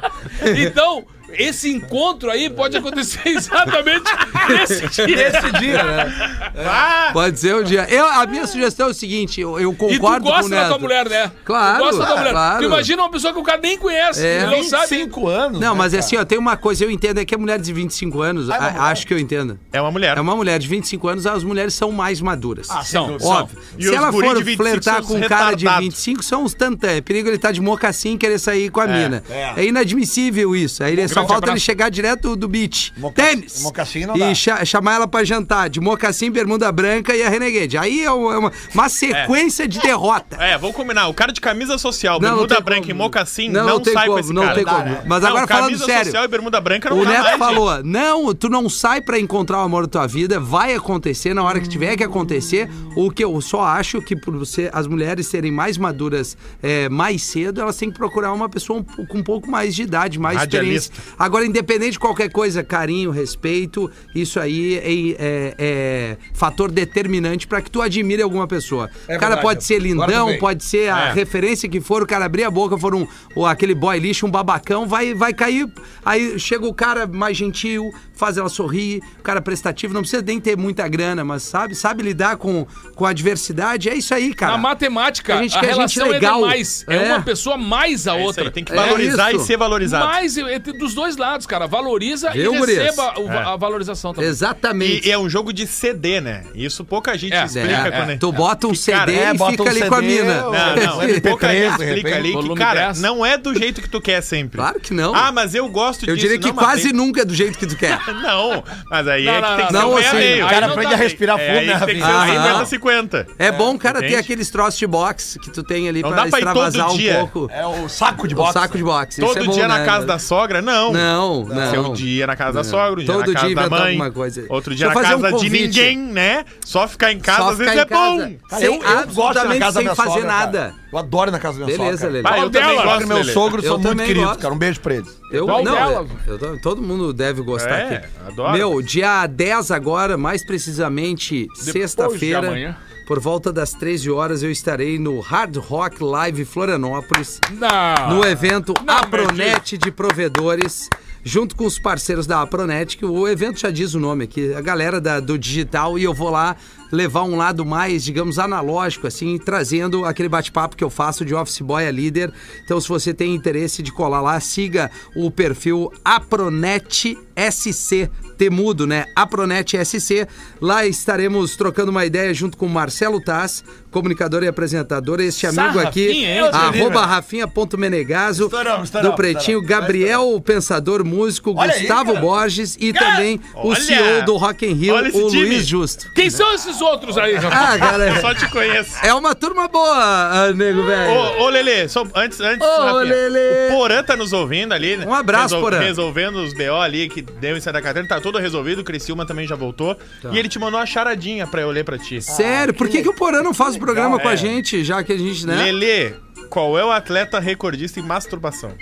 Então, esse encontro aí pode acontecer exatamente nesse dia. Esse dia, né? Ah, Pode ser um dia. Eu, a minha sugestão é o seguinte: eu, eu E tu concordo com o gosta da Neto. tua mulher, né? Claro, Tu gosta da tua mulher. claro. Tu imagina uma pessoa que o cara nem conhece, É. ele não sabe. 25 anos. Não, né, mas cara? assim, ó, tem uma coisa, eu entendo, é que a mulher de 25 anos, Ah, é a- acho que eu entendo. é uma mulher. É uma mulher de 25 anos, as mulheres são mais maduras. Ah, São, são. Óbvio. E Se ela for de 25 flertar são com um cara de retardados. 25, são uns tantã. É perigo ele estar de mocassim e querer sair com a mina. É, inadmissível isso. Aí ele- só falta ele chegar direto do beach. Moca- Tênis. mocassim não E dá. cha- chamar ela pra jantar de mocassim, bermuda branca e a Renegade. Aí é uma, é uma- uma sequência de derrota. É, vamos combinar. O cara de camisa social, Não, não bermuda tem branca como. e mocassim, Não, não, não sai com como, esse não cara. tem como. Dá? Mas Não, agora falando camisa sério. social e bermuda branca não O Neto mais, falou: gente. não, tu não sai pra encontrar o amor da tua vida, vai acontecer na hora que tiver que acontecer. O que eu só acho que por você, as mulheres serem mais maduras é, mais cedo, elas têm que procurar uma pessoa um com um pouco mais de idade, mais experiência. Agora, independente de qualquer coisa, carinho, respeito, isso aí é, é- é fator determinante pra que tu admire alguma pessoa. É o cara verdade. pode ser lindão, pode ser a É. referência que for, o cara abrir a boca, for um, ou aquele boy lixo, um babacão, vai, vai cair. Aí chega o cara mais gentil, faz ela sorrir, o cara prestativo, não precisa nem ter muita grana, mas sabe, sabe lidar com, com a adversidade. É isso aí, cara. Na matemática, A a, gente quer gente relação legal. é demais. É. É. uma pessoa mais a É outra. aí, tem que É valorizar e ser valorizado. Mais é, dos dois lados, cara. Valoriza Viu, e gurias? receba o- É. a valorização também. Exatamente. E é um jogo de CD, né? Isso pouca gente É, explica É, quando é. Tu bota um Que, CD cara, é, e bota fica um ali CD, com a mina. ou- Não, não, MP3, pouca gente de explica repente. ali que, Volume cara, 10. não é do jeito que tu quer sempre. Claro que não. Ah, mas eu gosto Eu disso. diria que Não, mas quase tem- nunca é do jeito que tu quer. Não, mas aí Não, é que não, tem que não. ser um Não, assim, meio. O Aí cara não aprende dá a respirar É, fundo, aí né, tem que ser Rafinha? Aham. 50 50. É bom, cara, ter Entende? aqueles troços de boxe que tu tem ali Não pra dá pra ir todo extravasar um dia. pouco. É o saco de O boxe. saco de boxe. Todo é bom, dia na né? casa da sogra? Não. Não, não. Seu dia na casa da sogra, um dia Todo na casa dia da mãe. alguma coisa. Outro dia eu na fazer um casa de ninguém, né? Só ficar em casa Só às vezes é casa. bom. Cara, Sem- eu, eu gosto da absolutamente casa da sem minha fazer sogra, cara. nada. Eu adoro ir na casa da minha Beleza, sogra. Lelê. Pai, eu também gosto, Cara, meus sogros são muito queridos, cara. Um beijo pra eles. Eu, não, tô- todo mundo deve gostar É, aqui. adoro. Meu, dia 10 agora, mais precisamente de sexta-feira, amanhã. Por volta das 13 horas, eu estarei no Hard Rock Live Florianópolis, Não. no evento não Apronet de Provedores, junto com os parceiros da Apronet, que o evento já diz o nome aqui, a galera da- do digital, e eu vou lá levar um lado mais, digamos, analógico, assim, trazendo aquele bate-papo que eu faço de Office Boy a líder. Então, se você tem interesse de colar lá, siga o perfil Apronet SC. Temudo, né? Apronet SC. Lá estaremos trocando uma ideia junto com o Marcelo Taz, comunicador e apresentador. Este amigo aqui, Sarrafinha, hein? arroba Rafinha.menegaso, do Pretinho, estouramos. Gabriel, pensador músico, Olha aí, Gustavo cara. Borges e também o! CEO do Rock in Rio, o time. Luiz Justo. Quem são esses outros aí, rapaz? Ah, Eu galera, só te conheço. é uma turma boa, ah, nego velho. Ô, ô Lelê, só antes, antes Ô, Rafinha, Lelê. o Porã tá nos ouvindo ali. né? Um abraço, Porã. Resolvendo os BO ali que deu em Santa Catarina, tá tudo resolvido, o Criciúma também já voltou. Tá. E ele te mandou uma charadinha pra eu ler pra ti. Sério, por que, que o Porã não faz o programa com a é. gente, já que a gente, né? Lelê, qual é o atleta recordista em masturbação?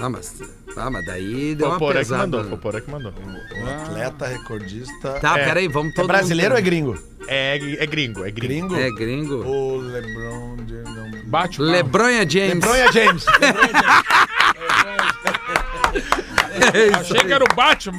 Ah, mas, ah, mas daí deu o uma Porã que pesada. mandou, o que mandou. Um atleta recordista. Tá, É. peraí, vamos É todo brasileiro ou é mundo... gringo? É, é gringo, é gringo. É gringo. O LeBron. Não. Bate o carro. Lebronha James. LeBron James. É Achei que era o Batman.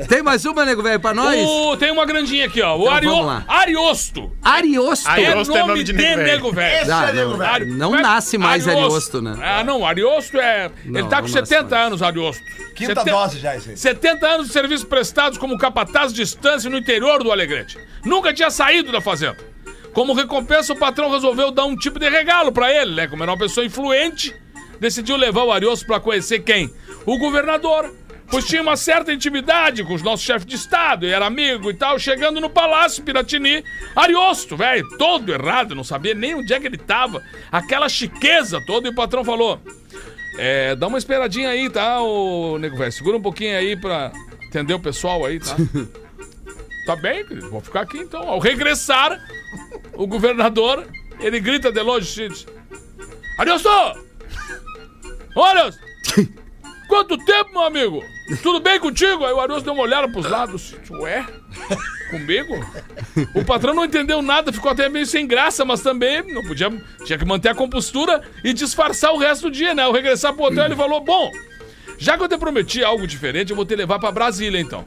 É. Tem mais uma, nego velho, pra nós? O- tem uma grandinha aqui, ó. O Então, Ario-. Ariosto. Ariosto. É Ariosto nome, é nome de, de nego velho. nego velho. Ah, é nego não, Ari- não é- nasce mais Ariosto, né? Ah, não, Ariosto é. Não, ele tá com não nasce 70 mais. anos, Ariosto. Quinta Seten- dose já, isso aí. 70 anos de serviços prestados como capataz de distância no interior do Alegrete. Nunca tinha saído da fazenda. Como recompensa, o patrão resolveu dar um tipo de regalo pra ele, né? Como era uma pessoa influente, decidiu levar o Ariosto pra conhecer quem? O governador. Pois tinha uma certa intimidade com os nossos chefes de estado, e era amigo e tal. Chegando no palácio Piratini, Ariosto, velho, todo errado, não sabia nem onde é que ele tava. Aquela chiqueza toda, e o patrão falou: É, dá uma esperadinha aí, tá, ô nego velho? Segura um pouquinho aí pra atender o pessoal aí, tá? tá bem, querido, vou ficar aqui então. Ao regressar, o governador, ele grita de longe, diz, Ariosto! Quanto tempo, meu amigo? Tudo bem contigo? Aí o Ariosto deu uma olhada pros lados. Ué? Comigo? O patrão não entendeu nada, ficou até meio sem graça, mas também não podia. Tinha que manter a compostura e disfarçar o resto do dia, né? Ao regressar pro hotel, ele falou: Bom, já que eu te prometi algo diferente, eu vou te levar pra Brasília então.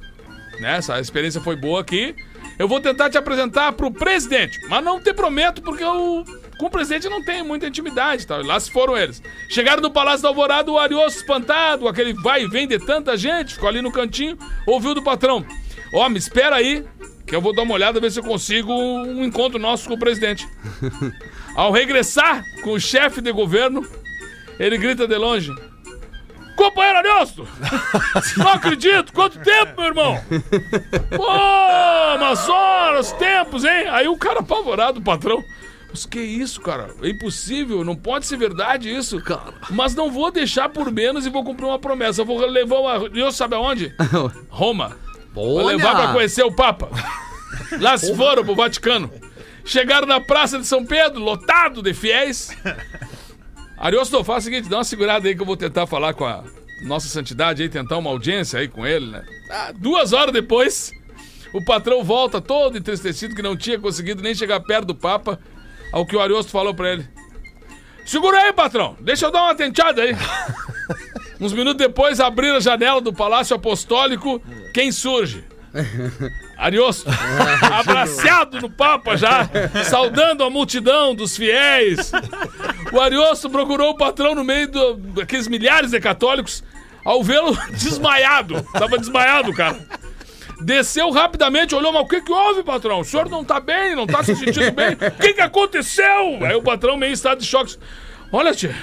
Né? Essa experiência foi boa aqui. Eu vou tentar te apresentar pro presidente, mas não te prometo porque eu com o presidente não tenho muita intimidade, tal. E lá se foram eles. Chegaram no Palácio da Alvorada, o Ariosto espantado, aquele vai e vem de tanta gente, ficou ali no cantinho, ouviu do patrão: Ó, me espera aí, que eu vou dar uma olhada ver se eu consigo um encontro nosso com o presidente. Ao regressar com o chefe de governo, ele grita de longe: Companheiro Ariosto! Não acredito! Quanto tempo, meu irmão? Pô, umas horas, tempos, hein? Aí o cara apavorado, o patrão. Mas que isso, cara? É impossível, não pode ser verdade isso. Mas não vou deixar por menos e vou cumprir uma promessa. Vou levar o Ariosto, sabe aonde? Roma. Vou Olha! levar pra conhecer o Papa. Lá se foram pro Vaticano. Chegaram na Praça de São Pedro, lotado de fiéis. Ariosto, faz o seguinte, dá uma segurada aí que eu vou tentar falar com a nossa santidade aí, tentar uma audiência aí com ele, né? Ah, duas horas depois, o patrão volta todo entristecido que não tinha conseguido nem chegar perto do Papa, ao que o Ariosto falou pra ele. Segura aí, patrão, deixa eu dar uma tenteada aí. Uns minutos depois, abriram a janela do Palácio Apostólico, quem surge? Ariosto, abraçado no Papa já, saudando a multidão dos fiéis. O Ariosto procurou o patrão no meio do- daqueles milhares de católicos, ao vê-lo desmaiado. Tava desmaiado, cara. Desceu rapidamente, olhou, mas o que que houve, patrão? O senhor não tá bem, não tá se sentindo bem? O que que aconteceu? Aí o patrão meio em estado de choque. Olha, tia,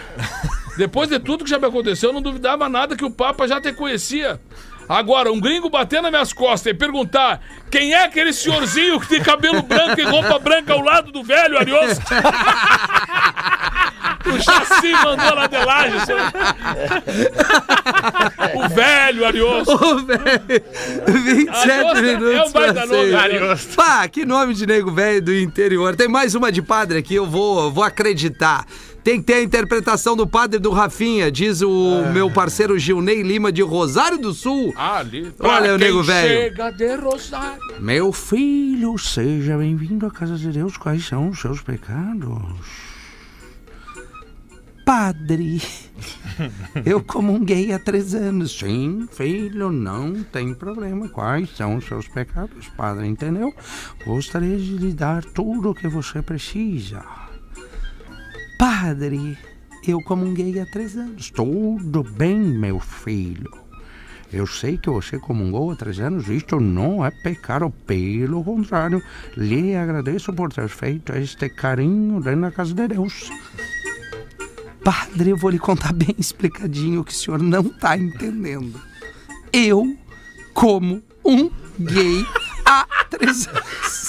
depois de tudo que já me aconteceu, eu não duvidava nada que o Papa já te conhecia. Agora, um gringo bater nas minhas costas e perguntar quem é aquele senhorzinho que tem cabelo branco e roupa branca ao lado do velho Ariosto? o Chassi mandou lá de laje. o velho Ariosto. Ô, velho. 27 Ariosto é minutos. um baita nome. Ariosto. Pá, que nome de nego velho do interior. Tem mais uma de padre aqui, eu vou, vou acreditar. Tem que ter a interpretação do padre do Rafinha, diz o meu parceiro Gilney Lima de Rosário do Sul. Ah, ali. Olha Pra o nego velho. Chega de Rosário. Meu filho, seja bem-vindo à casa de Deus. Quais são os seus pecados? Padre, eu comunguei há três anos. Sim, filho, não tem problema. Quais são os seus pecados, padre? Entendeu? Gostaria de lhe dar tudo o que você precisa. Padre, eu comunguei há três anos. Tudo bem, meu filho. Eu sei que você comungou há três anos, isto não é pecado, pelo contrário, lhe agradeço por ter feito este carinho dentro da casa de Deus. Padre, eu vou lhe contar bem explicadinho o que o senhor não está entendendo. Eu como um gay há três anos.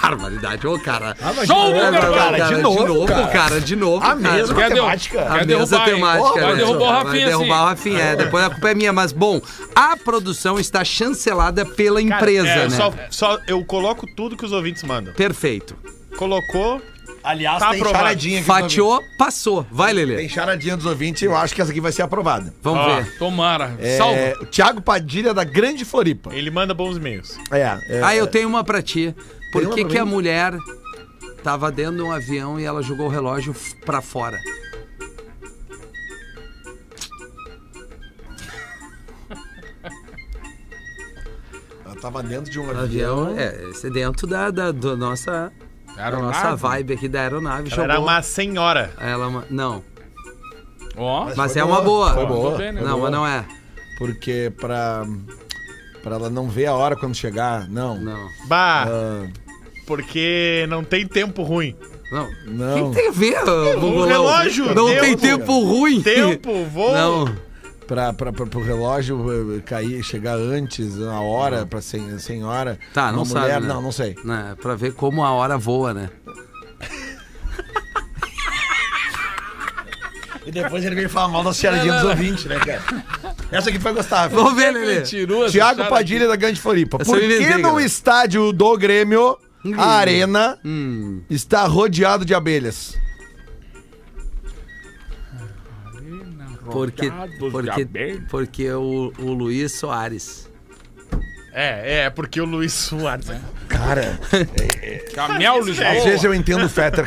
Barbaridade, ô cara. Show do É, Intervalo. cara, de novo, cara. cara. de novo, A cara. mesma Quer derru- temática. A Quer mesma derrubar, temática. Vai né? derrubar o Vai Rafinha, derrubar sim. o Rafinha, é, depois a culpa é minha. Mas, bom, a produção está chancelada pela empresa, É, né? só, só eu coloco tudo que os ouvintes mandam. Perfeito. Colocou, Aliás, Tá tem aprovado. charadinha aqui. Fatiou, passou. Vai. Lelê. Tem charadinha dos ouvintes e eu acho que essa aqui vai ser aprovada. Vamos Ó, ver. tomara. É, Salva. o Thiago Padilha da Grande Floripa. ele manda bons e-mails. É, é, Ah, eu tenho uma pra ti. Por que, que a mulher tava dentro de um avião e ela jogou o relógio pra fora? Ela tava dentro de um Avião, avião. é, esse é dentro da, da, do nossa, da Aeronave? nossa vibe aqui da aeronave. Ela era uma senhora. Ela é uma- Não, Ó. mas foi é uma boa. Foi boa. Bem, né? foi Não, boa. mas não é. Porque pra, pra ela não ver a hora quando chegar. Não. Não. Bah, Ah, porque não tem tempo ruim. Não. não. O que tem a ver, Mongolão? relógio, Não tempo. tem tempo ruim. Tempo, voo. Não. Pra, pra, pra, pro relógio eh, cair, chegar antes, a hora, pra sem, sem hora. Tá, não Uma sabe, mulher, né? Não, não sei. Né, pra ver como a hora voa, né? E depois ele veio falar mal da charadinha dos ouvintes, né, cara? Essa aqui foi gostar. Vamos ver, Lelê. Tiago cara. Padilha da Grande Floripa. Essa Por inventei, que no galera. estádio do Grêmio, a arena Hum. está rodeado de abelhas? Porque, de porque, porque o, o Luiz Soares. É, é, porque o Luiz Soares. né? Cara, Camel Às Lisboa. às vezes eu entendo o Fetter.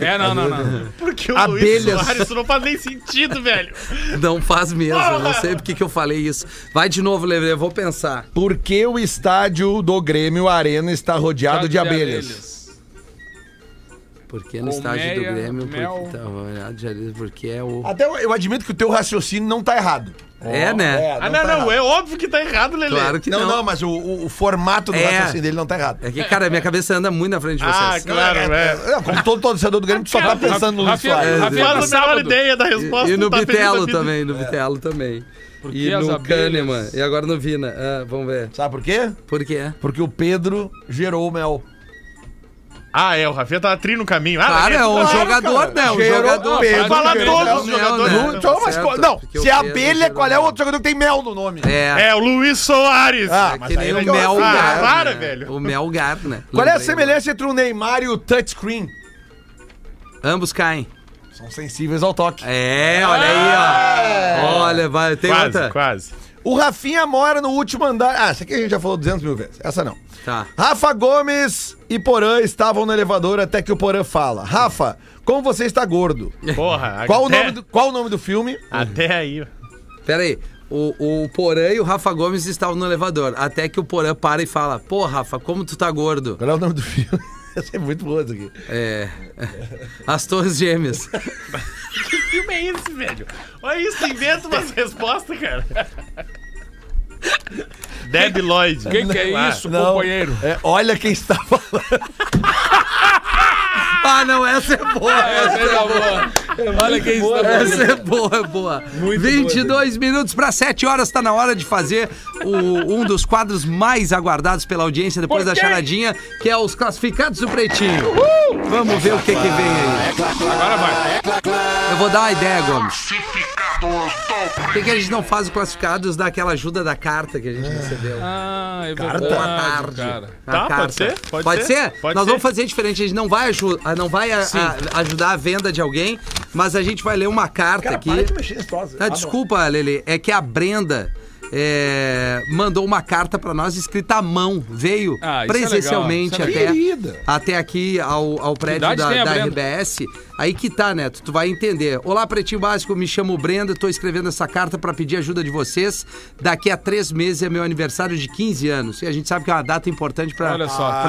É, não, não, não. Porque o Abelhas. Luiz Soares isso não faz nem sentido, velho. Não faz mesmo, eu não sei porque que eu falei isso. Vai de novo, Lelê, eu vou pensar. Por que o estádio do Grêmio, arena, está rodeado de abelhas? Porque no estádio do Colmeia, Grêmio, mel. porque, tá, porque é o. Até eu, eu admito que o teu raciocínio não tá errado. É, né? Ah, não, não, é óbvio que tá errado, Lelê. Claro que Não, não. não, mas o, o- o formato do É. raciocínio dele não tá errado. É que, cara, minha cabeça anda muito na frente de Ah, vocês. claro, é. É, como todo torcedor do Grêmio, tu só tá pensando no Luiz Rafinha- Soares. Rafinha- Faz a menor sábado. ideia da resposta. E no tá Bitelo também, no Bitelo também. Por E no abelhas? Kahneman. E agora no Vina. Ah, vamos ver. Sabe por quê? Por quê? Porque o Pedro gerou o mel. Ah, é, o Rafinha tava tri no caminho. Ah, Cara, Lelê, é um Claro, jogador, cara. né? Um Gerou jogador. Pedro, falar gerou todos mel, os jogadores. né? Não, então, mas Certo, qual- não, porque o se é Pedro abelha, qual é o mel. outro jogador que tem mel no nome? É. É o Luiz Soares. Ah, É mas que aí nem o que Melgar. Ah, para, né? velho. O Melgar, né? Qual é a Lembrei, semelhança entre o Neymar e o touchscreen? Ambos caem. São sensíveis ao toque. É, olha aí, ó. Olha, vai, tem Quase, outra? quase. O Rafinha mora no último andar. Ah, essa aqui a gente já falou 200 mil vezes. Essa não. Tá. Rafa Gomes e Porã estavam no elevador até que o Porã fala: Rafa, como você está gordo? Porra. Qual, o até- nome do, qual o nome do filme? Até aí. ó. Pera aí. O, o Porã e o Rafa Gomes estavam no elevador. Até que o Porã para e fala: Pô, Rafa, como tu tá gordo? Qual é o nome do filme? Essa é muito boa essa aqui. É. As Torres Gêmeas. Que filme é esse, velho? Olha isso, inventa umas respostas, cara. Deb Lloyd. Quem que é Ah, isso, Não, companheiro? é, olha quem está falando. Ah, não, essa é boa. Essa é da boa. Olha quem está Essa é boa, é boa. 22 minutos para 7 horas, tá na hora de fazer o- um dos quadros mais aguardados pela audiência depois da charadinha, que é os classificados do Pretinho. Vamos ver o que que vem aí. Agora vai. Eu vou dar uma ideia, Gomes. Por que, que a gente não faz os classificados daquela ajuda da carta que a gente recebeu? Ah, é Carta? verdade, Boa tarde. cara. A Tá, pode ser? Pode ser? Pode Nós ser. vamos fazer diferente. A gente não vai, aju- ah, não vai a- a- ajudar a venda de alguém, mas a gente vai ler uma carta aqui. mexer nesse troço. Ah, desculpa, Lele, é que a Brenda é, mandou uma carta pra nós escrita à mão. Veio Ah, é presencialmente é até, Querida. até aqui ao, ao prédio da, da? RBS. Aí que tá, Neto, tu vai entender. Olá, Pretinho Básico, me chamo Brenda, tô escrevendo essa carta pra pedir ajuda de vocês. Daqui a três meses é meu aniversário de 15 anos. E a gente sabe que é uma data importante para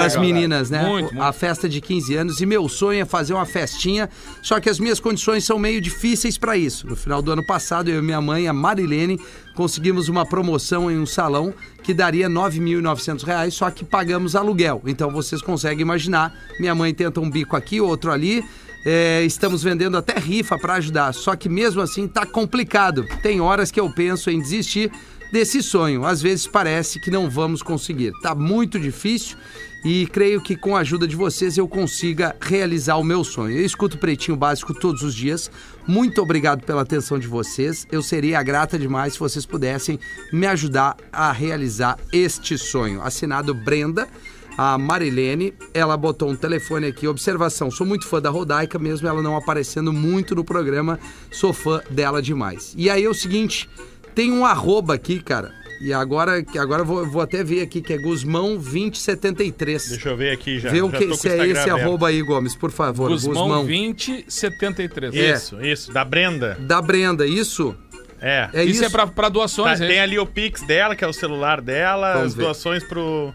as meninas, né? Muito, muito. A festa de 15 anos e meu sonho é fazer uma festinha, só que as minhas condições são meio difíceis para isso. No final do ano passado, eu e minha mãe, a Marilene, conseguimos uma promoção em um salão que daria 9.900 reais, só que pagamos aluguel. Então vocês conseguem imaginar, minha mãe tenta um bico aqui, outro ali. É, estamos vendendo até rifa para ajudar, só que mesmo assim tá complicado. Tem horas que eu penso em desistir desse sonho. Às vezes parece que não vamos conseguir. Tá muito difícil e creio que com a ajuda de vocês eu consiga realizar o meu sonho. Eu escuto Pretinho Básico todos os dias. Muito obrigado pela atenção de vocês. Eu seria grata demais se vocês pudessem me ajudar a realizar este sonho. Assinado Brenda. A Marilene, ela botou um telefone aqui, observação, sou muito fã da Rodaica, mesmo ela não aparecendo muito no programa, sou fã dela demais. E aí é o seguinte, tem um arroba aqui, cara. E agora, que agora eu vou, vou até ver aqui, que é Guzmão2073. Deixa eu ver aqui já. Vê o já que, tô com se o é esse aberto. arroba aí, Gomes, por favor. Guzmão 2073. É. Isso, isso. Da Brenda. Da Brenda, isso? É. É isso, isso. é pra, pra Tá, doações, é tem isso? ali o Pix dela, que é o celular dela, Vamos as ver. doações pro.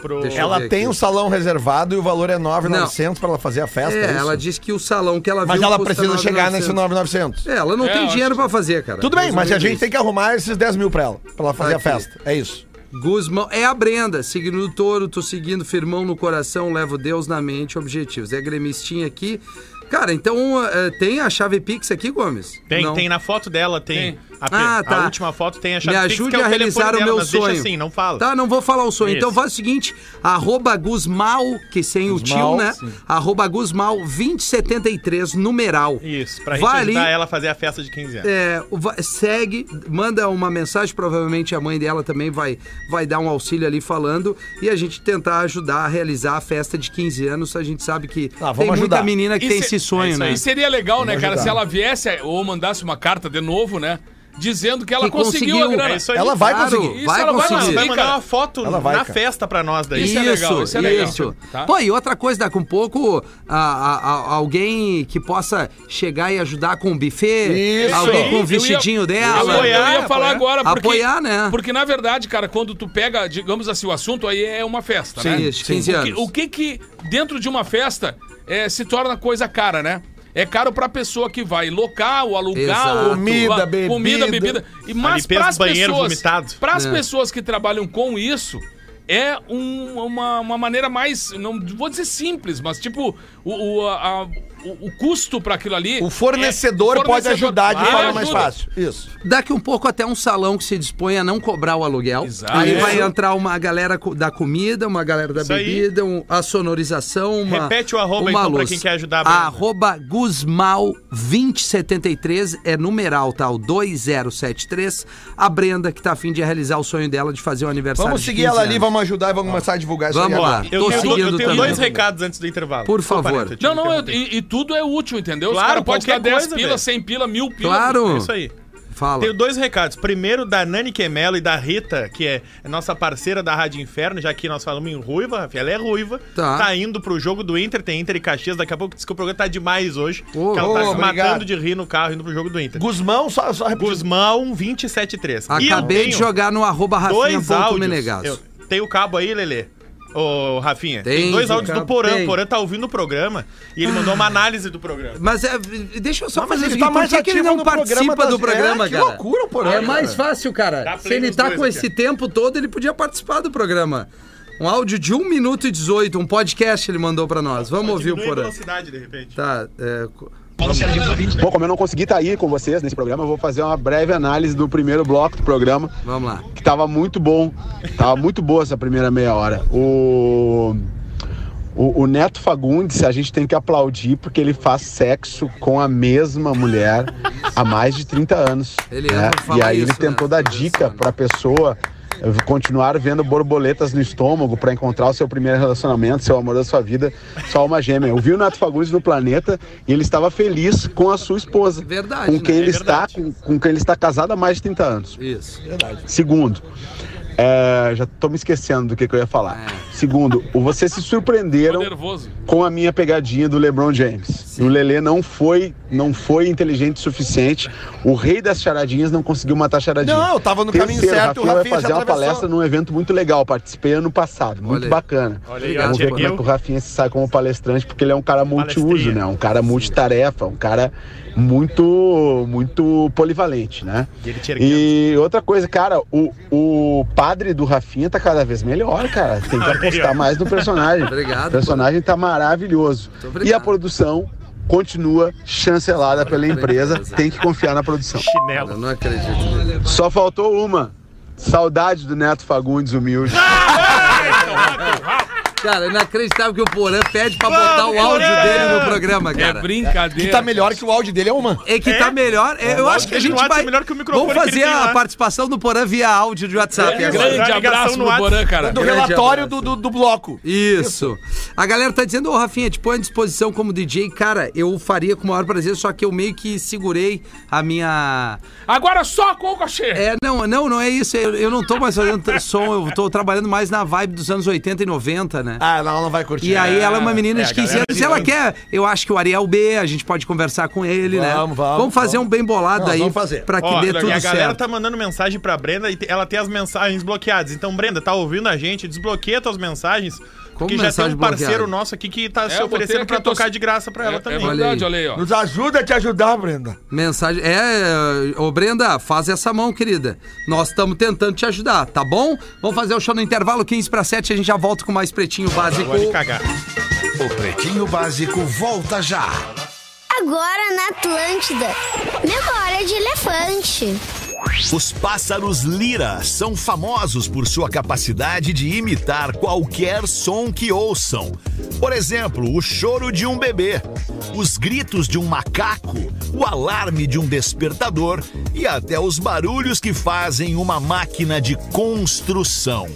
Pro... Ela tem aqui. um salão reservado e o valor é 9,900 pra ela fazer a festa. É, é isso? ela disse que o salão que ela Mas viu ela precisa chegar 9.900. nesse 9,900. É, ela não É, tem dinheiro pra fazer, cara. Tudo bem, mas a gente tem que arrumar esses 10 mil pra ela, pra ela fazer Aqui. a festa. É isso. Guzmão, é a Brenda, signo do touro, tô seguindo, firmão no coração, levo Deus na mente, objetivos. É gremistinha aqui. Cara, então eh, tem a chave Pix aqui, Gomes? Tem, Não. tem na foto dela, tem. Tem. A, Ah, tá. a última foto tem a Me chave Pix, ajude que é a o telefone realizar o dela, meu mas sonho. Deixa assim, não fala. Tá, não vou falar o sonho. Isso. Então faz o seguinte, arroba Guzmal, que sem o tio, Guzmal, né? sim. Arroba Guzmal 2073, numeral. Isso, pra gente Vai ajudar ali, ela a fazer a festa de 15 anos. é, segue, manda uma mensagem, provavelmente a mãe dela também vai, vai dar um auxílio ali falando e a gente tentar ajudar a realizar a festa de 15 anos. A gente sabe que Ah, vamos tem muita ajudar. menina que E tem se- esse sonho, é isso né? aí. E seria legal, né, cara, se ela viesse ou mandasse uma carta de novo, né? Dizendo que ela Que conseguiu, conseguiu. a grana. É isso aí. Ela vai Claro, conseguir. Isso vai ela vai conseguir. conseguir. Vai mandar uma foto Ela vai, na cara. festa pra nós daí. Isso é legal, isso é legal. isso. Tá? Pô, e outra coisa, daqui um pouco, a- a- a- alguém que possa chegar e ajudar com o buffet, Isso. alguém com o vestidinho Eu, dela. eu ia Apoiar, falar apoiar. agora, porque, Apoiar, né? Porque, na verdade, cara, quando tu pega, digamos assim, o assunto aí é uma festa, Sim, né? isso, 15 O que- anos. O que que, dentro de uma festa, é, se torna coisa cara, né? É caro pra pessoa que vai local, alugar, Exato. ou- Comida, bebida. comida, bebida. E mas do banheiro pessoas, vomitado. pras É. pessoas que trabalham com isso, é um- uma, uma maneira mais, não vou dizer simples, mas tipo, o, o, a- o, o custo pra aquilo ali... O fornecedor, é- o pode fornecedor- ajudar de forma mais ajuda. fácil. Isso. Daqui um pouco até um salão que se dispõe a não cobrar o aluguel. Exato. Aí Isso. vai entrar uma galera da comida, uma galera da Isso bebida, um- a sonorização, uma Repete o arroba, uma então, pra luz. quem quer ajudar a. Arroba Guzmal 2073 é numeral, tá? O 2073. A Brenda que tá afim de realizar o sonho dela de fazer o aniversário Vamos seguir 15 ela ali, anos. vamos ajudar e vamos começar a divulgar isso Vamos lá. Eu Tô tenho, seguindo eu tenho também. dois recados antes do intervalo. Por favor. Não, não, eu- e, e tudo é útil, entendeu? Os Claro, caras podem dar qualquer 10 coisa, pila, velho. 100 pila, mil pila. Claro. É isso aí. Fala. Tenho dois recados. Primeiro, da Nani Quemelo e da Rita, que é nossa parceira da Rádio Inferno, já que nós falamos em ruiva, ela é ruiva. Tá. indo pro jogo do Inter, tem Inter e Caxias. Daqui a pouco diz que o programa tá demais hoje. Que ela tá ô, se obrigado. matando de rir no carro indo pro jogo do Inter. Guzmão, só, só repetir. Guzmão 273. E eu Acabei de jogar no arroba dois rafinha.menegaso. áudios. Eu- Tem o cabo aí, Lelê? Ô, Rafinha, tem, Tem, dois áudios cabo, do Porã. tem. O Porã tá ouvindo o programa e ele mandou uma análise do programa. Mas é, deixa eu só Não, mas fazer o ele seguinte, tá mais por que, que ele ativo não no programa participa das- do programa, É, que cara? loucura o Porã, É cara. mais fácil, cara. Se ele tá com aqui, esse tempo todo, ele podia participar do programa. Um áudio de 1 minuto e 18, um podcast ele mandou pra nós. Vamos ouvir o Porã. velocidade, de repente. Tá, é, Bom, como eu não consegui estar aí com vocês nesse programa, eu vou fazer uma breve análise do primeiro bloco do programa, vamos lá. que tava muito bom. Tava muito boa essa primeira meia hora. O, o, o Neto Fagundes, a gente tem que aplaudir porque ele faz sexo com a mesma mulher há mais de 30 anos. Ele né? E aí ele isso, tentou né? dar dica pra pessoa eh, continuar vendo borboletas no estômago para encontrar o seu primeiro relacionamento, seu amor da sua vida, sua alma gêmea. Eu vi o Neto Fagundes no planeta e ele estava feliz com a sua esposa. Verdade, Com quem né? ele É está, verdade. com, com quem ele está casado há mais de 30 anos. Isso. Segundo, é, já tô me esquecendo do que, que eu ia falar. É. Segundo, o- vocês se surpreenderam com a minha pegadinha do LeBron James. E o Lelê não foi, não foi inteligente o suficiente. O rei das charadinhas não conseguiu matar a charadinha. Não, eu tava no caminho Terceiro, certo, o Rafinha vai Rafinha se fazer uma atravessou. palestra num evento muito legal. Participei ano passado, muito Olha bacana. Olha Obrigado, Vamos ver como é que o Rafinha se sai como palestrante, porque ele é um cara multiuso, né? Um cara multitarefa, um cara muito, muito polivalente, né? E. E outra coisa, cara, o, o padre do Rafinha tá cada vez melhor, cara. Tem que apostar mais no personagem. Obrigado, O personagem tá maravilhoso. E a produção continua chancelada pela empresa. Tem que confiar na produção. Eu Chinelo. não acredito. Só faltou uma. Saudade do Neto Fagundes humilde. Cara, inacreditável que o Porã pede pra botar o áudio Porã! dele no programa, É cara. brincadeira. Que tá melhor que o áudio dele é uma. É que tá melhor. é, eu acho que a gente vai. é melhor que o microfone Vamos que ele fazer tem a participação do Porã via áudio de WhatsApp É, agora. Grande abraço no. Porã, cara. Do Grande relatório do, do, do bloco. Isso. A galera tá dizendo, ô Rafinha, te põe à disposição como DJ. Cara, eu faria com o maior prazer, só que eu meio que segurei a minha. Agora só com o cachê. É, não, não, não é isso. Eu, eu não tô mais fazendo som, eu tô trabalhando mais na vibe dos anos 80 e 90, né? Ah, ela não vai curtir. E aí ela é uma menina É, de a 15 galera anos de e ela quer, eu acho que o Ariel B, a gente pode conversar com ele, né? Vamos, vamos, fazer vamos. um bem bolado Nós aí vamos fazer. pra que Ó, dê e tudo a galera certo. tá mandando mensagem pra Brenda e ela tem as mensagens bloqueadas. Então, Brenda, tá ouvindo a gente? Desbloqueia tuas mensagens. Porque já tem um parceiro bloqueada? nosso aqui que tá É, se oferecendo pra eu tô- tocar de graça pra ela É, é também. verdade, Olha olha aí, ó. Nos ajuda a te ajudar, Brenda. Mensagem. É, ô Brenda, faz essa mão, querida. Nós estamos tentando te ajudar, tá bom? Vamos fazer o show no intervalo 15 para 7, a gente já volta com mais pretinho básico. Pode cagar. O Pretinho Básico volta já. Agora na Atlântida. Memória de elefante. Os pássaros lira são famosos por sua capacidade de imitar qualquer som que ouçam. Por exemplo, o choro de um bebê, os gritos de um macaco, o alarme de um despertador e até os barulhos que fazem uma máquina de construção.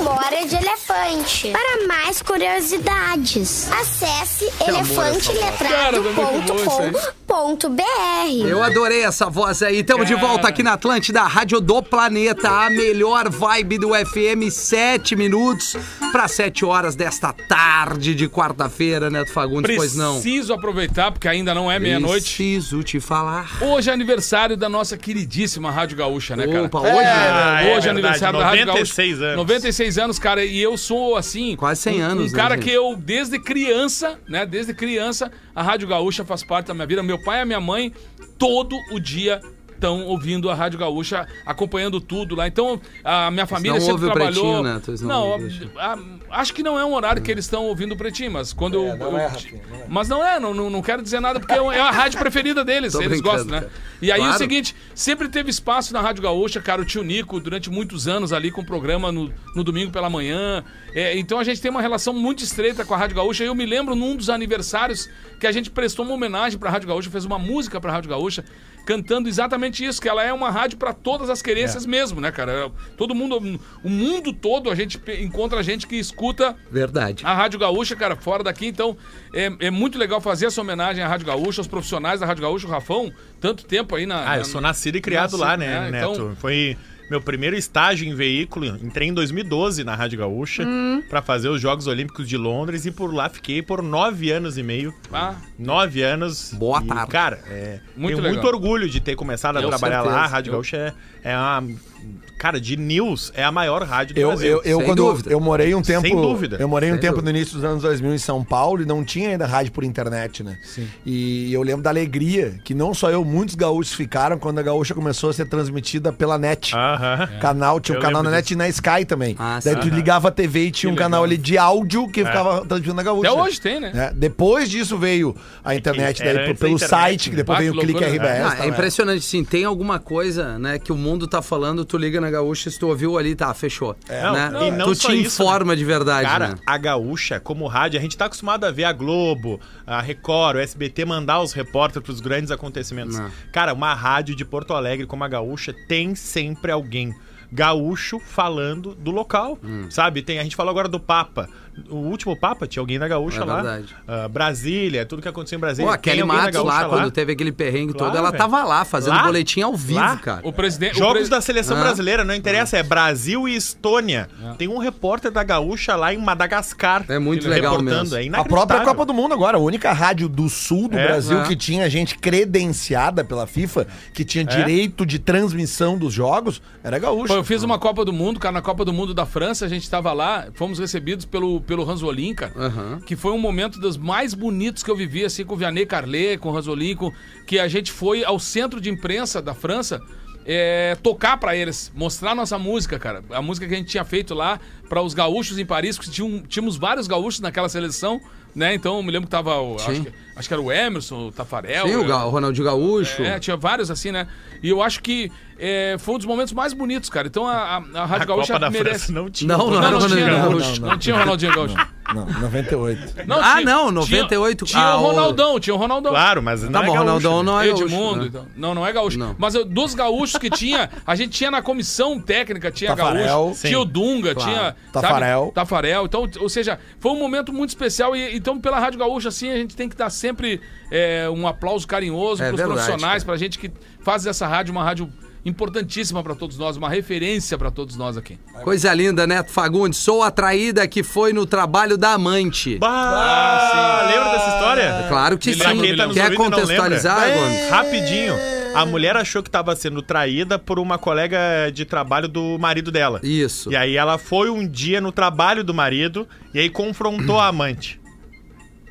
Memória de elefante. Para mais curiosidades, acesse é elefanteletrado.com.br. Eu adorei essa voz aí. Estamos de volta aqui na Atlântida, Rádio do Planeta, a melhor vibe do FM, 7 minutos para 7 horas desta tarde de quarta-feira, Neto Fagundes, pois não. Preciso aproveitar, porque ainda não é meia-noite. Preciso te falar. Hoje é aniversário da nossa queridíssima Rádio Gaúcha, né, cara? Opa, hoje, né? é Hoje é verdade, aniversário da Rádio 96 Gaúcha. anos. 96 anos, cara, e eu sou assim. Quase 100 um- anos, Um né, cara que eu, desde criança, né? Desde criança, a Rádio Gaúcha faz parte da minha vida. Meu pai e a minha mãe, todo o dia. Estão ouvindo a Rádio Gaúcha, acompanhando tudo lá. Então, a minha família não sempre trabalhou. Pretinho, né? Não não, Pretinho. a- acho que não é um horário que eles estão ouvindo o Pretinho, mas quando eu. não eu- é, Rafinha, não é. Mas não é, não, não, não quero dizer nada, porque é é a rádio preferida deles. Tô eles gostam, né? cara. E aí Claro. o seguinte, sempre teve espaço na Rádio Gaúcha, cara, o tio Nico, durante muitos anos ali com o programa no, no domingo pela manhã. É, então a gente tem uma relação muito estreita com a Rádio Gaúcha. Eu me lembro num dos aniversários que a gente prestou uma homenagem pra Rádio Gaúcha, fez uma música pra Rádio Gaúcha, cantando exatamente isso, que ela é uma rádio pra todas as querências mesmo, né, cara? Todo mundo, o mundo todo, a gente encontra gente que escuta Verdade. a Rádio Gaúcha, cara, fora daqui, então é, é muito legal fazer essa homenagem à Rádio Gaúcha, aos profissionais da Rádio Gaúcha, o Rafão, tanto tempo aí na. Ah, eu sou nascido e criado Nascido, lá, né, é, Neto? então- Foi meu primeiro estágio em veículo. Entrei em 2012 na Rádio Gaúcha Hum. pra fazer os Jogos Olímpicos de Londres e por lá fiquei por nove anos e meio. Ah, Nove anos. Boa e, tarde. Cara, é, Muito tenho muito legal. orgulho de ter começado a Eu, trabalhar lá. certeza. A Rádio Eu- Gaúcha é, é uma. Cara, de news, é a maior rádio do Eu, Brasil. eu, eu Sem quando dúvida. eu morei um tempo. Sem dúvida. Eu morei um Sem tempo dúvida. no início dos anos 2000 em São Paulo e não tinha ainda rádio por internet, né? Sim. E eu lembro da alegria que não só eu, muitos gaúchos ficaram quando a gaúcha começou a ser transmitida pela net. Aham. Canal, tinha um Eu canal na lembro net e na Sky também. Ah, Daí sim. tu ligava a TV e tinha um Que canal legal. ali de áudio que ficava transmitindo na gaúcha. até hoje tem, né? É, depois disso veio a internet, Era daí pelo internet, site, que né? depois Ah, veio que o Clique. RBS. Ah, tá, é né? impressionante, sim. Tem alguma coisa, né, que o mundo tá falando, tu liga na gaúcha, se tu ouviu ali, tá, fechou. Não, né? e não tu te isso, informa de verdade, Cara, né? a Gaúcha, como rádio, a gente tá acostumado a ver a Globo, a Record, o SBT mandar os repórteres pros grandes acontecimentos. Não. Cara, uma rádio de Porto Alegre como a Gaúcha tem sempre alguém gaúcho falando do local, Hum. sabe? Tem, a gente falou agora do Papa. O último Papa tinha alguém da Gaúcha É lá. verdade. Ah, Brasília, tudo que aconteceu em Brasília. Pô, a Kelly Matos lá, Gaúcha quando teve aquele perrengue Claro, todo, ela velho. tava lá fazendo Lá? boletim ao vivo, Lá? cara. O presidente. o Jogos pre- da seleção Ah. brasileira, não interessa, é Brasil e Estônia. Tem um repórter da Gaúcha lá em Madagascar. É muito legal reportando. mesmo. É A própria Copa do Mundo agora, a única rádio do sul do É, Brasil é. que tinha gente credenciada pela FIFA, que tinha direito de transmissão dos jogos, era gaúcha. Pô, eu fiz uma Copa do Mundo, cara, na Copa do Mundo da França, a gente tava lá, fomos recebidos pelo, pelo Ranzolin, cara, Aham. que foi um momento dos mais bonitos que eu vivi, assim, com o Vianney Carlet, com o Ranzolin, com, que a gente foi ao centro de imprensa da França é, tocar pra eles, mostrar nossa música, cara. A música que a gente tinha feito lá para os gaúchos em Paris, porque tínhamos vários gaúchos naquela seleção, né? Então eu me lembro que tava, o- acho que, acho que era o Emerson, o Tafarel. Sim, o, eu- Ga- o Ronaldinho Gaúcho. é, tinha vários assim, né? E eu acho que é, foi um dos momentos mais bonitos, cara. Então a, a, a Rádio A Gaúcha Copa da merece. França não tinha. Não, Não, não, não, era o tinha, Ronaldinho não, Gaúcho. não, não tinha o Ronaldinho Gaúcho. Não, 98. Não, Ah, tinha- não, 98. Tinha, Ah, tinha o o- Ronaldão, tinha o Ronaldão. Claro, mas não Tá é bom, o gaúcho, Ronaldão né? não é gaúcho. Edmundo. né? então. Não, não é gaúcho. Não. Mas eu- dos gaúchos que tinha, a gente tinha na comissão técnica, tinha Tafarel, gaúcho, sim. tinha o Dunga, Claro. tinha. Tafarel. Sabe? Tafarel. Então, ou seja, foi um momento muito especial. E então, pela Rádio Gaúcha, assim, a gente tem que dar sempre é, um aplauso carinhoso É pros verdade, profissionais, cara. pra gente que faz essa rádio uma rádio importantíssima pra todos nós, uma referência pra todos nós aqui. Coisa linda, Neto Fagundes. Sou a traída que foi no trabalho da amante. Bah, lembra dessa história? Claro que sim. lembro. Quer contextualizar? Gomes? Rapidinho. A mulher achou que tava sendo traída por uma colega de trabalho do marido dela. Isso. E aí ela foi um dia no trabalho do marido e aí confrontou a amante.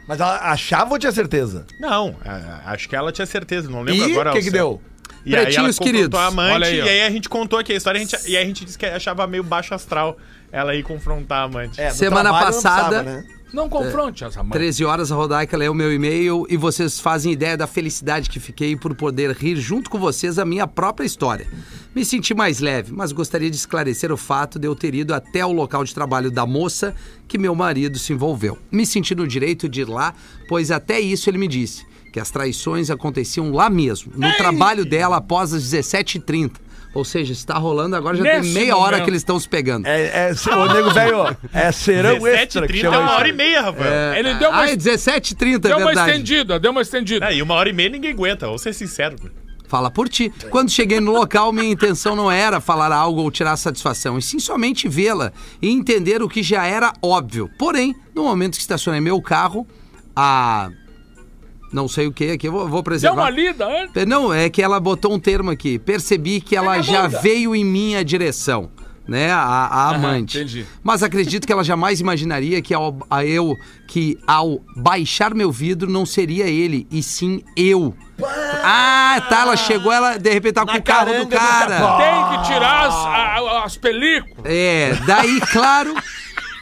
Mas ela achava ou tinha certeza? Não, a- acho que ela tinha certeza, não lembro E agora. o que que certo. deu? E aí ela Pretinhos confrontou queridos. a amante Olha aí, e aí a gente contou aqui a história a gente- e aí a gente disse que achava meio baixo astral ela ir confrontar a amante. É, Semana trabalho não passada- né? Não confronte essa mãe. 13 horas, a Rodaica leu meu e-mail e vocês fazem ideia da felicidade que fiquei por poder rir junto com vocês a minha própria história. Me senti mais leve, mas gostaria de esclarecer o fato de eu ter ido até o local de trabalho da moça que meu marido se envolveu. Me senti no direito de ir lá, pois até isso ele me disse, que as traições aconteciam lá mesmo, no trabalho dela após as 17h30. Ou seja, está rolando agora, já tem Nesse meia hora que eles estão se pegando. É, é, se- ô, nego velho, é serão 17 extra que 30 é uma isso. hora e meia, Rafael. Ele deu uma, Ah, é 17h30, é deu uma estendida, deu uma estendida. É, e uma hora e meia ninguém aguenta, vou ser sincero. Fala por ti. Quando cheguei no local, minha intenção não era falar algo ou tirar satisfação, e sim somente vê-la e entender o que já era óbvio. Porém, no momento que estacionei meu carro, a. Não sei o que aqui, eu vou, vou Deu preservar. uma lida antes. Não, é que ela botou um termo aqui. Percebi que ela já veio em minha direção. Né, a, a amante. entendi. Mas acredito que ela jamais imaginaria que ao, a eu que ao baixar meu vidro não seria ele, e sim eu. Ah, tá, ela chegou, ela de repente Na com o carro do cara. Tem que tirar as, a- as películas. É, daí, claro,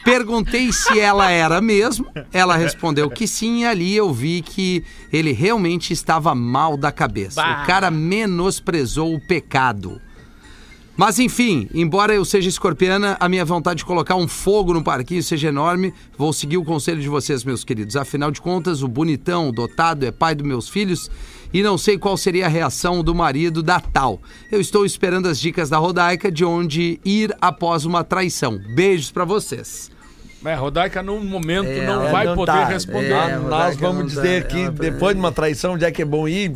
perguntei se ela era mesmo. Ela respondeu que sim, e ali eu vi que ele realmente estava mal da cabeça. O cara menosprezou o pecado. Mas enfim, embora eu seja escorpiana, a minha vontade de colocar um fogo no parquinho seja enorme, vou seguir o conselho de vocês, meus queridos. Afinal de contas, o bonitão, o dotado, é pai dos meus filhos e não sei qual seria a reação do marido da tal. Eu estou esperando as dicas da Rodaica de onde ir após uma traição. Beijos pra vocês. É, Rodaica, no momento, É, não É, vai não poder tá. responder. É, nós vamos dizer tá. que É, depois de uma traição, onde é que é bom ir?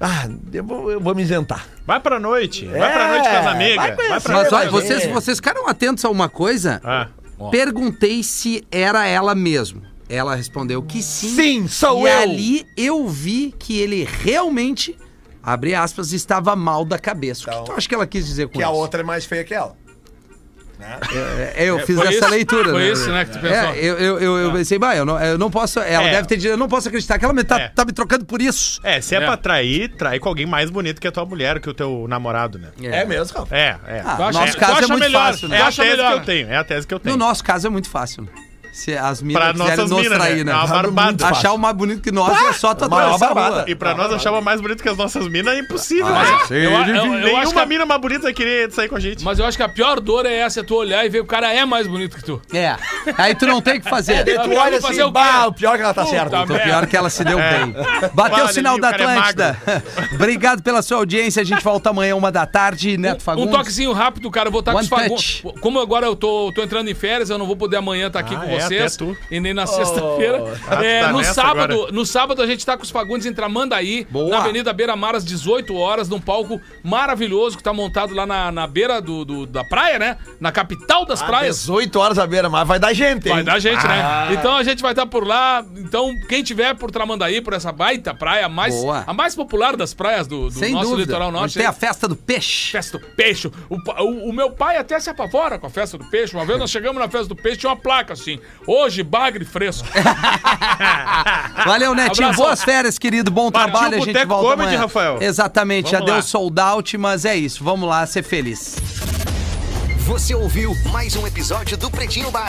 Ah, eu vou, eu vou me isentar. Vai pra noite, vai pra É, noite com as amigas. vai Vai, conhecer. pra Mas vai olha, vocês, vocês ficaram atentos a uma coisa? Ah, Perguntei se era ela mesmo. Ela respondeu que sim. Sim, sou e eu. ali eu vi que ele realmente, abre aspas, estava mal da cabeça. o que tu acha que ela quis dizer com Que a isso? outra é mais feia que ela. É, eu fiz foi essa isso- leitura, foi né? isso, né, que tu pensou. É, eu, eu, eu, eu pensei, bah, eu não, eu não posso. Ela É. deve ter dito, eu não posso acreditar que ela me tá, É. tá me trocando por isso. É, se é, É. pra trair, trai com alguém mais bonito que a tua mulher, que o teu namorado, né? É, mesmo, Rafa. É, é. Ah, Tu acha- nosso caso é muito melhor, fácil, né? É a tese melhor. que eu tenho, é a tese que eu No tenho. nosso caso é muito fácil. né? Se as minas Pra quiserem nossas nos minas, trair, né? né? É uma barbada. Achar o mais bonito que nós é só tu maior atravessar a rua. E pra nós achar uma mais bonita que as nossas minas é impossível, Ah, né? Eu, eu, eu acho que Nenhuma a, mina mais bonita vai querer sair com a gente. mas eu acho que a pior dor é essa, é tu olhar e ver que o cara é mais bonito que tu. É. Aí tu não tem o que fazer. Tu Vamos olha fazer assim, o quê? bah, o pior é que ela tá Puta certa. Tô pior que ela se deu bem. Bateu o sinal ali, da o é Atlântida. Obrigado pela sua audiência. A gente volta amanhã, uma da tarde. Neto Um Fagundes. toquezinho rápido, cara. Eu vou estar com One os Fagundes. Como agora eu tô, tô entrando em férias, eu não vou poder amanhã estar aqui Ah, com é, vocês. E nem na sexta-feira. Ah, É, tá no, sábado, agora. no sábado a gente tá com os Fagundes em Tramandaí, Boa. na Avenida Beira Mar, às 18 horas, num palco maravilhoso que tá montado lá na, na beira do, do- da praia, né? Na capital das Ah, praias. 18 horas a beira, mas vai dar gente, hein? Vai dar gente, Ah. né? Então a gente vai estar por lá. Então, quem tiver por Tramandaí, por essa baita praia, a mais, Boa. a mais popular das praias do, do Sem nosso dúvida. litoral Onde norte. tem a festa do peixe. Festa do peixe. O, o- o meu pai até se apavora com a festa do peixe. Uma vez nós chegamos na festa do peixe, tinha uma placa assim: hoje, bagre fresco. Valeu, Netinho. Abração. Boas férias, querido. Bom Partiu trabalho. A gente volta Comedy, amanhã. Rafael. Exatamente. Já Vamos deu lá. sold out, mas é isso. Vamos lá ser feliz. Você ouviu mais um episódio do Pretinho Básico.